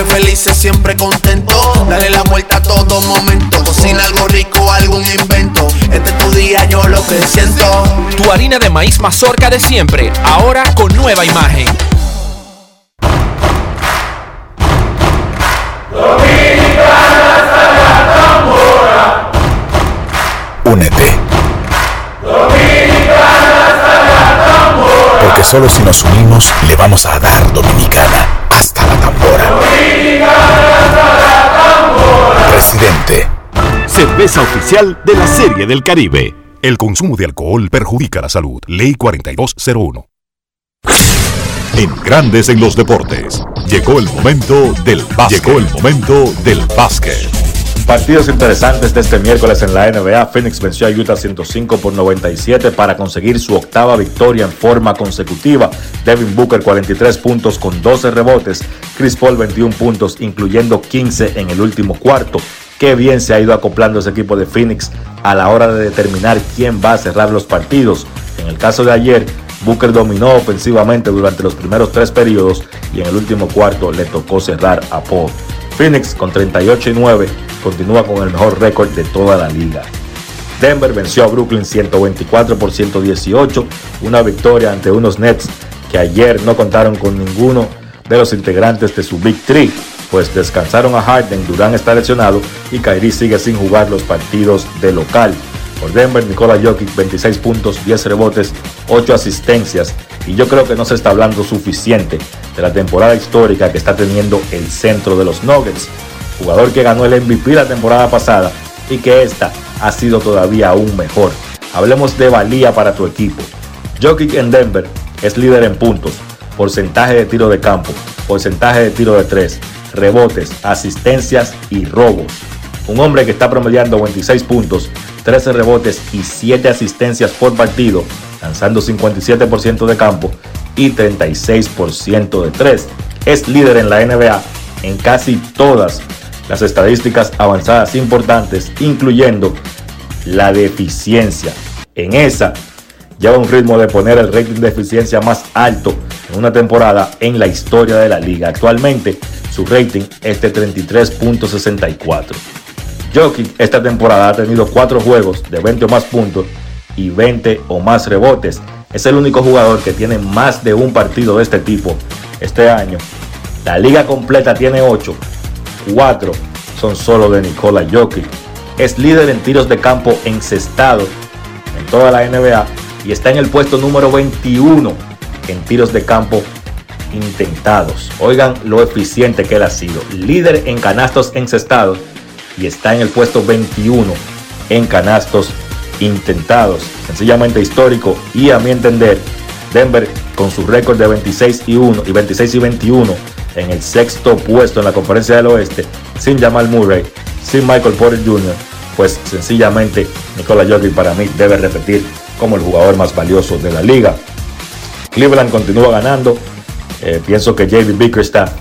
siempre felices, siempre contento. Dale la vuelta a todo momento. Cocina algo rico, algún invento. Este es tu día, yo lo que siento. Tu harina de maíz mazorca de siempre, ahora con nueva imagen. Únete. Porque solo si nos unimos le vamos a dar Dominicana hasta la tambora. Presidente. Cerveza oficial de la Serie del Caribe. El consumo de alcohol perjudica la salud. Ley 4201. En Grandes en los Deportes. Llegó el momento del básquet. Llegó el momento del básquet. Partidos interesantes de este miércoles en la NBA. Phoenix venció a Utah 105 por 97 para conseguir su octava victoria en forma consecutiva. Devin Booker 43 puntos con 12 rebotes. Chris Paul 21 puntos, incluyendo 15 en el último cuarto. Qué bien se ha ido acoplando ese equipo de Phoenix a la hora de determinar quién va a cerrar los partidos. En el caso de ayer, Booker dominó ofensivamente durante los primeros tres periodos y en el último cuarto le tocó cerrar a Paul. Phoenix con 38 y 9 continúa con el mejor récord de toda la liga. Denver venció a Brooklyn 124 por 118, una victoria ante unos Nets que ayer no contaron con ninguno de los integrantes de su Big Three, pues descansaron a Harden, Durán está lesionado y Kyrie sigue sin jugar los partidos de local. Por Denver, Nikola Jokic 26 puntos, 10 rebotes, 8 asistencias y yo creo que no se está hablando suficiente de la temporada histórica que está teniendo el centro de los Nuggets, jugador que ganó el MVP la temporada pasada y que esta ha sido todavía aún mejor. Hablemos de valía para tu equipo. Jokic en Denver es líder en puntos, porcentaje de tiro de campo, porcentaje de tiro de tres, rebotes, asistencias y robos. Un hombre que está promediando 26 puntos, 13 rebotes y 7 asistencias por partido, lanzando 57% de campo y 36% de 3. Es líder en la NBA en casi todas las estadísticas avanzadas importantes, incluyendo la de eficiencia. En esa lleva un ritmo de poner el rating de eficiencia más alto en una temporada en la historia de la liga. Actualmente su rating es de 33.64. Jokic esta temporada ha tenido 4 juegos de 20 o más puntos y 20 o más rebotes. Es el único jugador que tiene más de un partido de este tipo este año. La liga completa tiene 8. 4 son solo de Nikola Jokic. Es líder en tiros de campo encestados en toda la NBA y está en el puesto número 21 en tiros de campo intentados. Oigan lo eficiente que él ha sido. Líder en canastos encestados y está en el puesto 21 en canastos intentados. Sencillamente histórico y a mi entender, Denver con su récord de 26 y 1 y 26 y 21 en el sexto puesto en la conferencia del oeste, sin Jamal Murray, sin Michael Porter Jr., pues sencillamente Nikola Jokic para mí debe repetir como el jugador más valioso de la liga. Cleveland continúa ganando. Eh, pienso que JB Bickerstaff,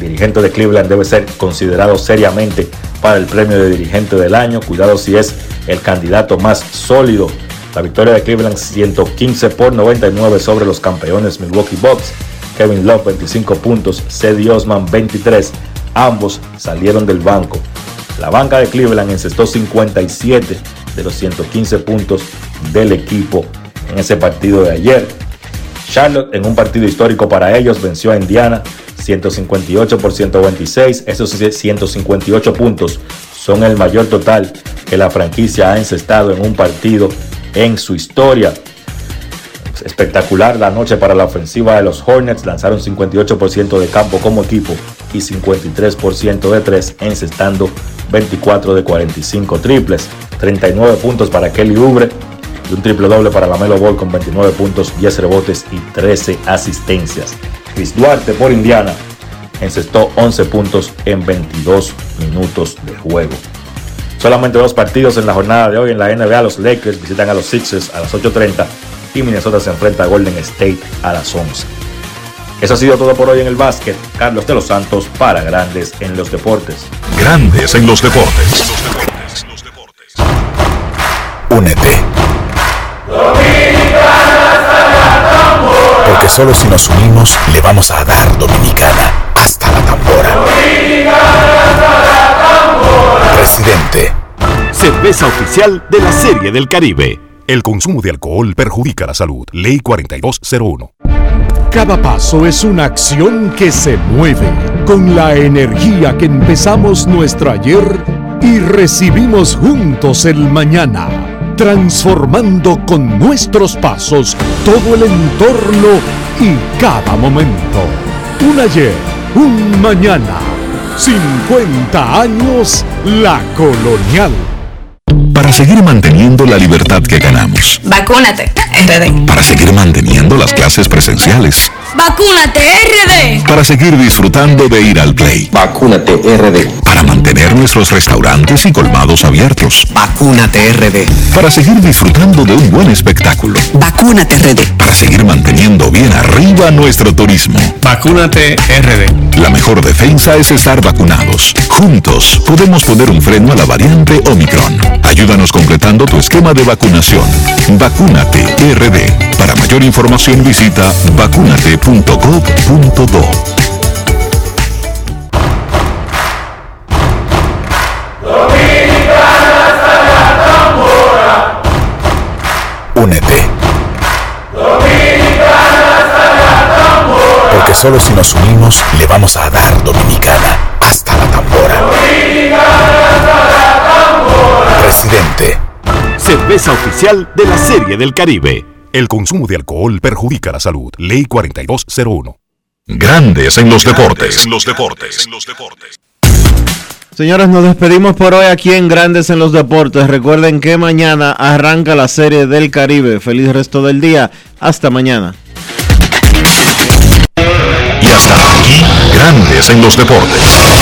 dirigente de Cleveland, debe ser considerado seriamente para el premio de dirigente del año. Cuidado si es el candidato más sólido. La victoria de Cleveland 115 por 99 sobre los campeones Milwaukee Bucks. Kevin Love 25 puntos, Cedi Osman 23. Ambos salieron del banco. La banca de Cleveland encestó 57 de los 115 puntos del equipo en ese partido de ayer. Charlotte en un partido histórico para ellos venció a Indiana 158 por 126. Esos 158 puntos son el mayor total que la franquicia ha encestado en un partido en su historia. Espectacular la noche para la ofensiva de los Hornets. Lanzaron 58% de campo como equipo y 53% de 3, encestando 24 de 45 triples. 39 puntos para Kelly Ubre y un triple doble para Lamelo Ball con 29 puntos, 10 rebotes y 13 asistencias. Chris Duarte por Indiana encestó 11 puntos en 22 minutos de juego. Solamente dos partidos en la jornada de hoy en la NBA. Los Lakers visitan a los Sixers a las 8.30 y Minnesota se enfrenta a Golden State a las 11. Eso ha sido todo por hoy en el básquet. Carlos de los Santos para Grandes en los Deportes. Grandes en los Deportes. Únete. Porque solo si nos unimos le vamos a dar Dominicana hasta la tambora. Presidente. Cerveza oficial de la Serie del Caribe. El consumo de alcohol perjudica la salud. Ley 4201. Cada paso es una acción que se mueve con la energía que empezamos nuestro ayer y recibimos juntos el mañana, transformando con nuestros pasos todo el entorno y cada momento. Un ayer, un mañana, 50 años la colonial. Para seguir manteniendo la libertad que ganamos. Vacúnate, RD. Para seguir manteniendo las clases presenciales. Vacúnate, RD. Para seguir disfrutando de ir al play. Vacúnate, RD. Para mantener nuestros restaurantes y colmados abiertos. Vacúnate, RD. Para seguir disfrutando de un buen espectáculo. Vacúnate, RD. Para seguir manteniendo bien arriba nuestro turismo. Vacúnate, RD. La mejor defensa es estar vacunados. Juntos podemos poner un freno a la variante Omicron. Ayúdanos completando tu esquema de vacunación. Vacúnate RD. Para mayor información visita vacunate.gov.do. Únete. Porque solo si nos unimos le vamos a dar Dominicana hasta la tambora. Presidente. Cerveza oficial de la Serie del Caribe. El consumo de alcohol perjudica la salud. Ley 4201. Grandes en los deportes. En los deportes. Señores, nos despedimos por hoy aquí en Grandes en los Deportes. Recuerden que mañana arranca la serie del Caribe. Feliz resto del día. Hasta mañana. Y hasta aquí, Grandes en los Deportes.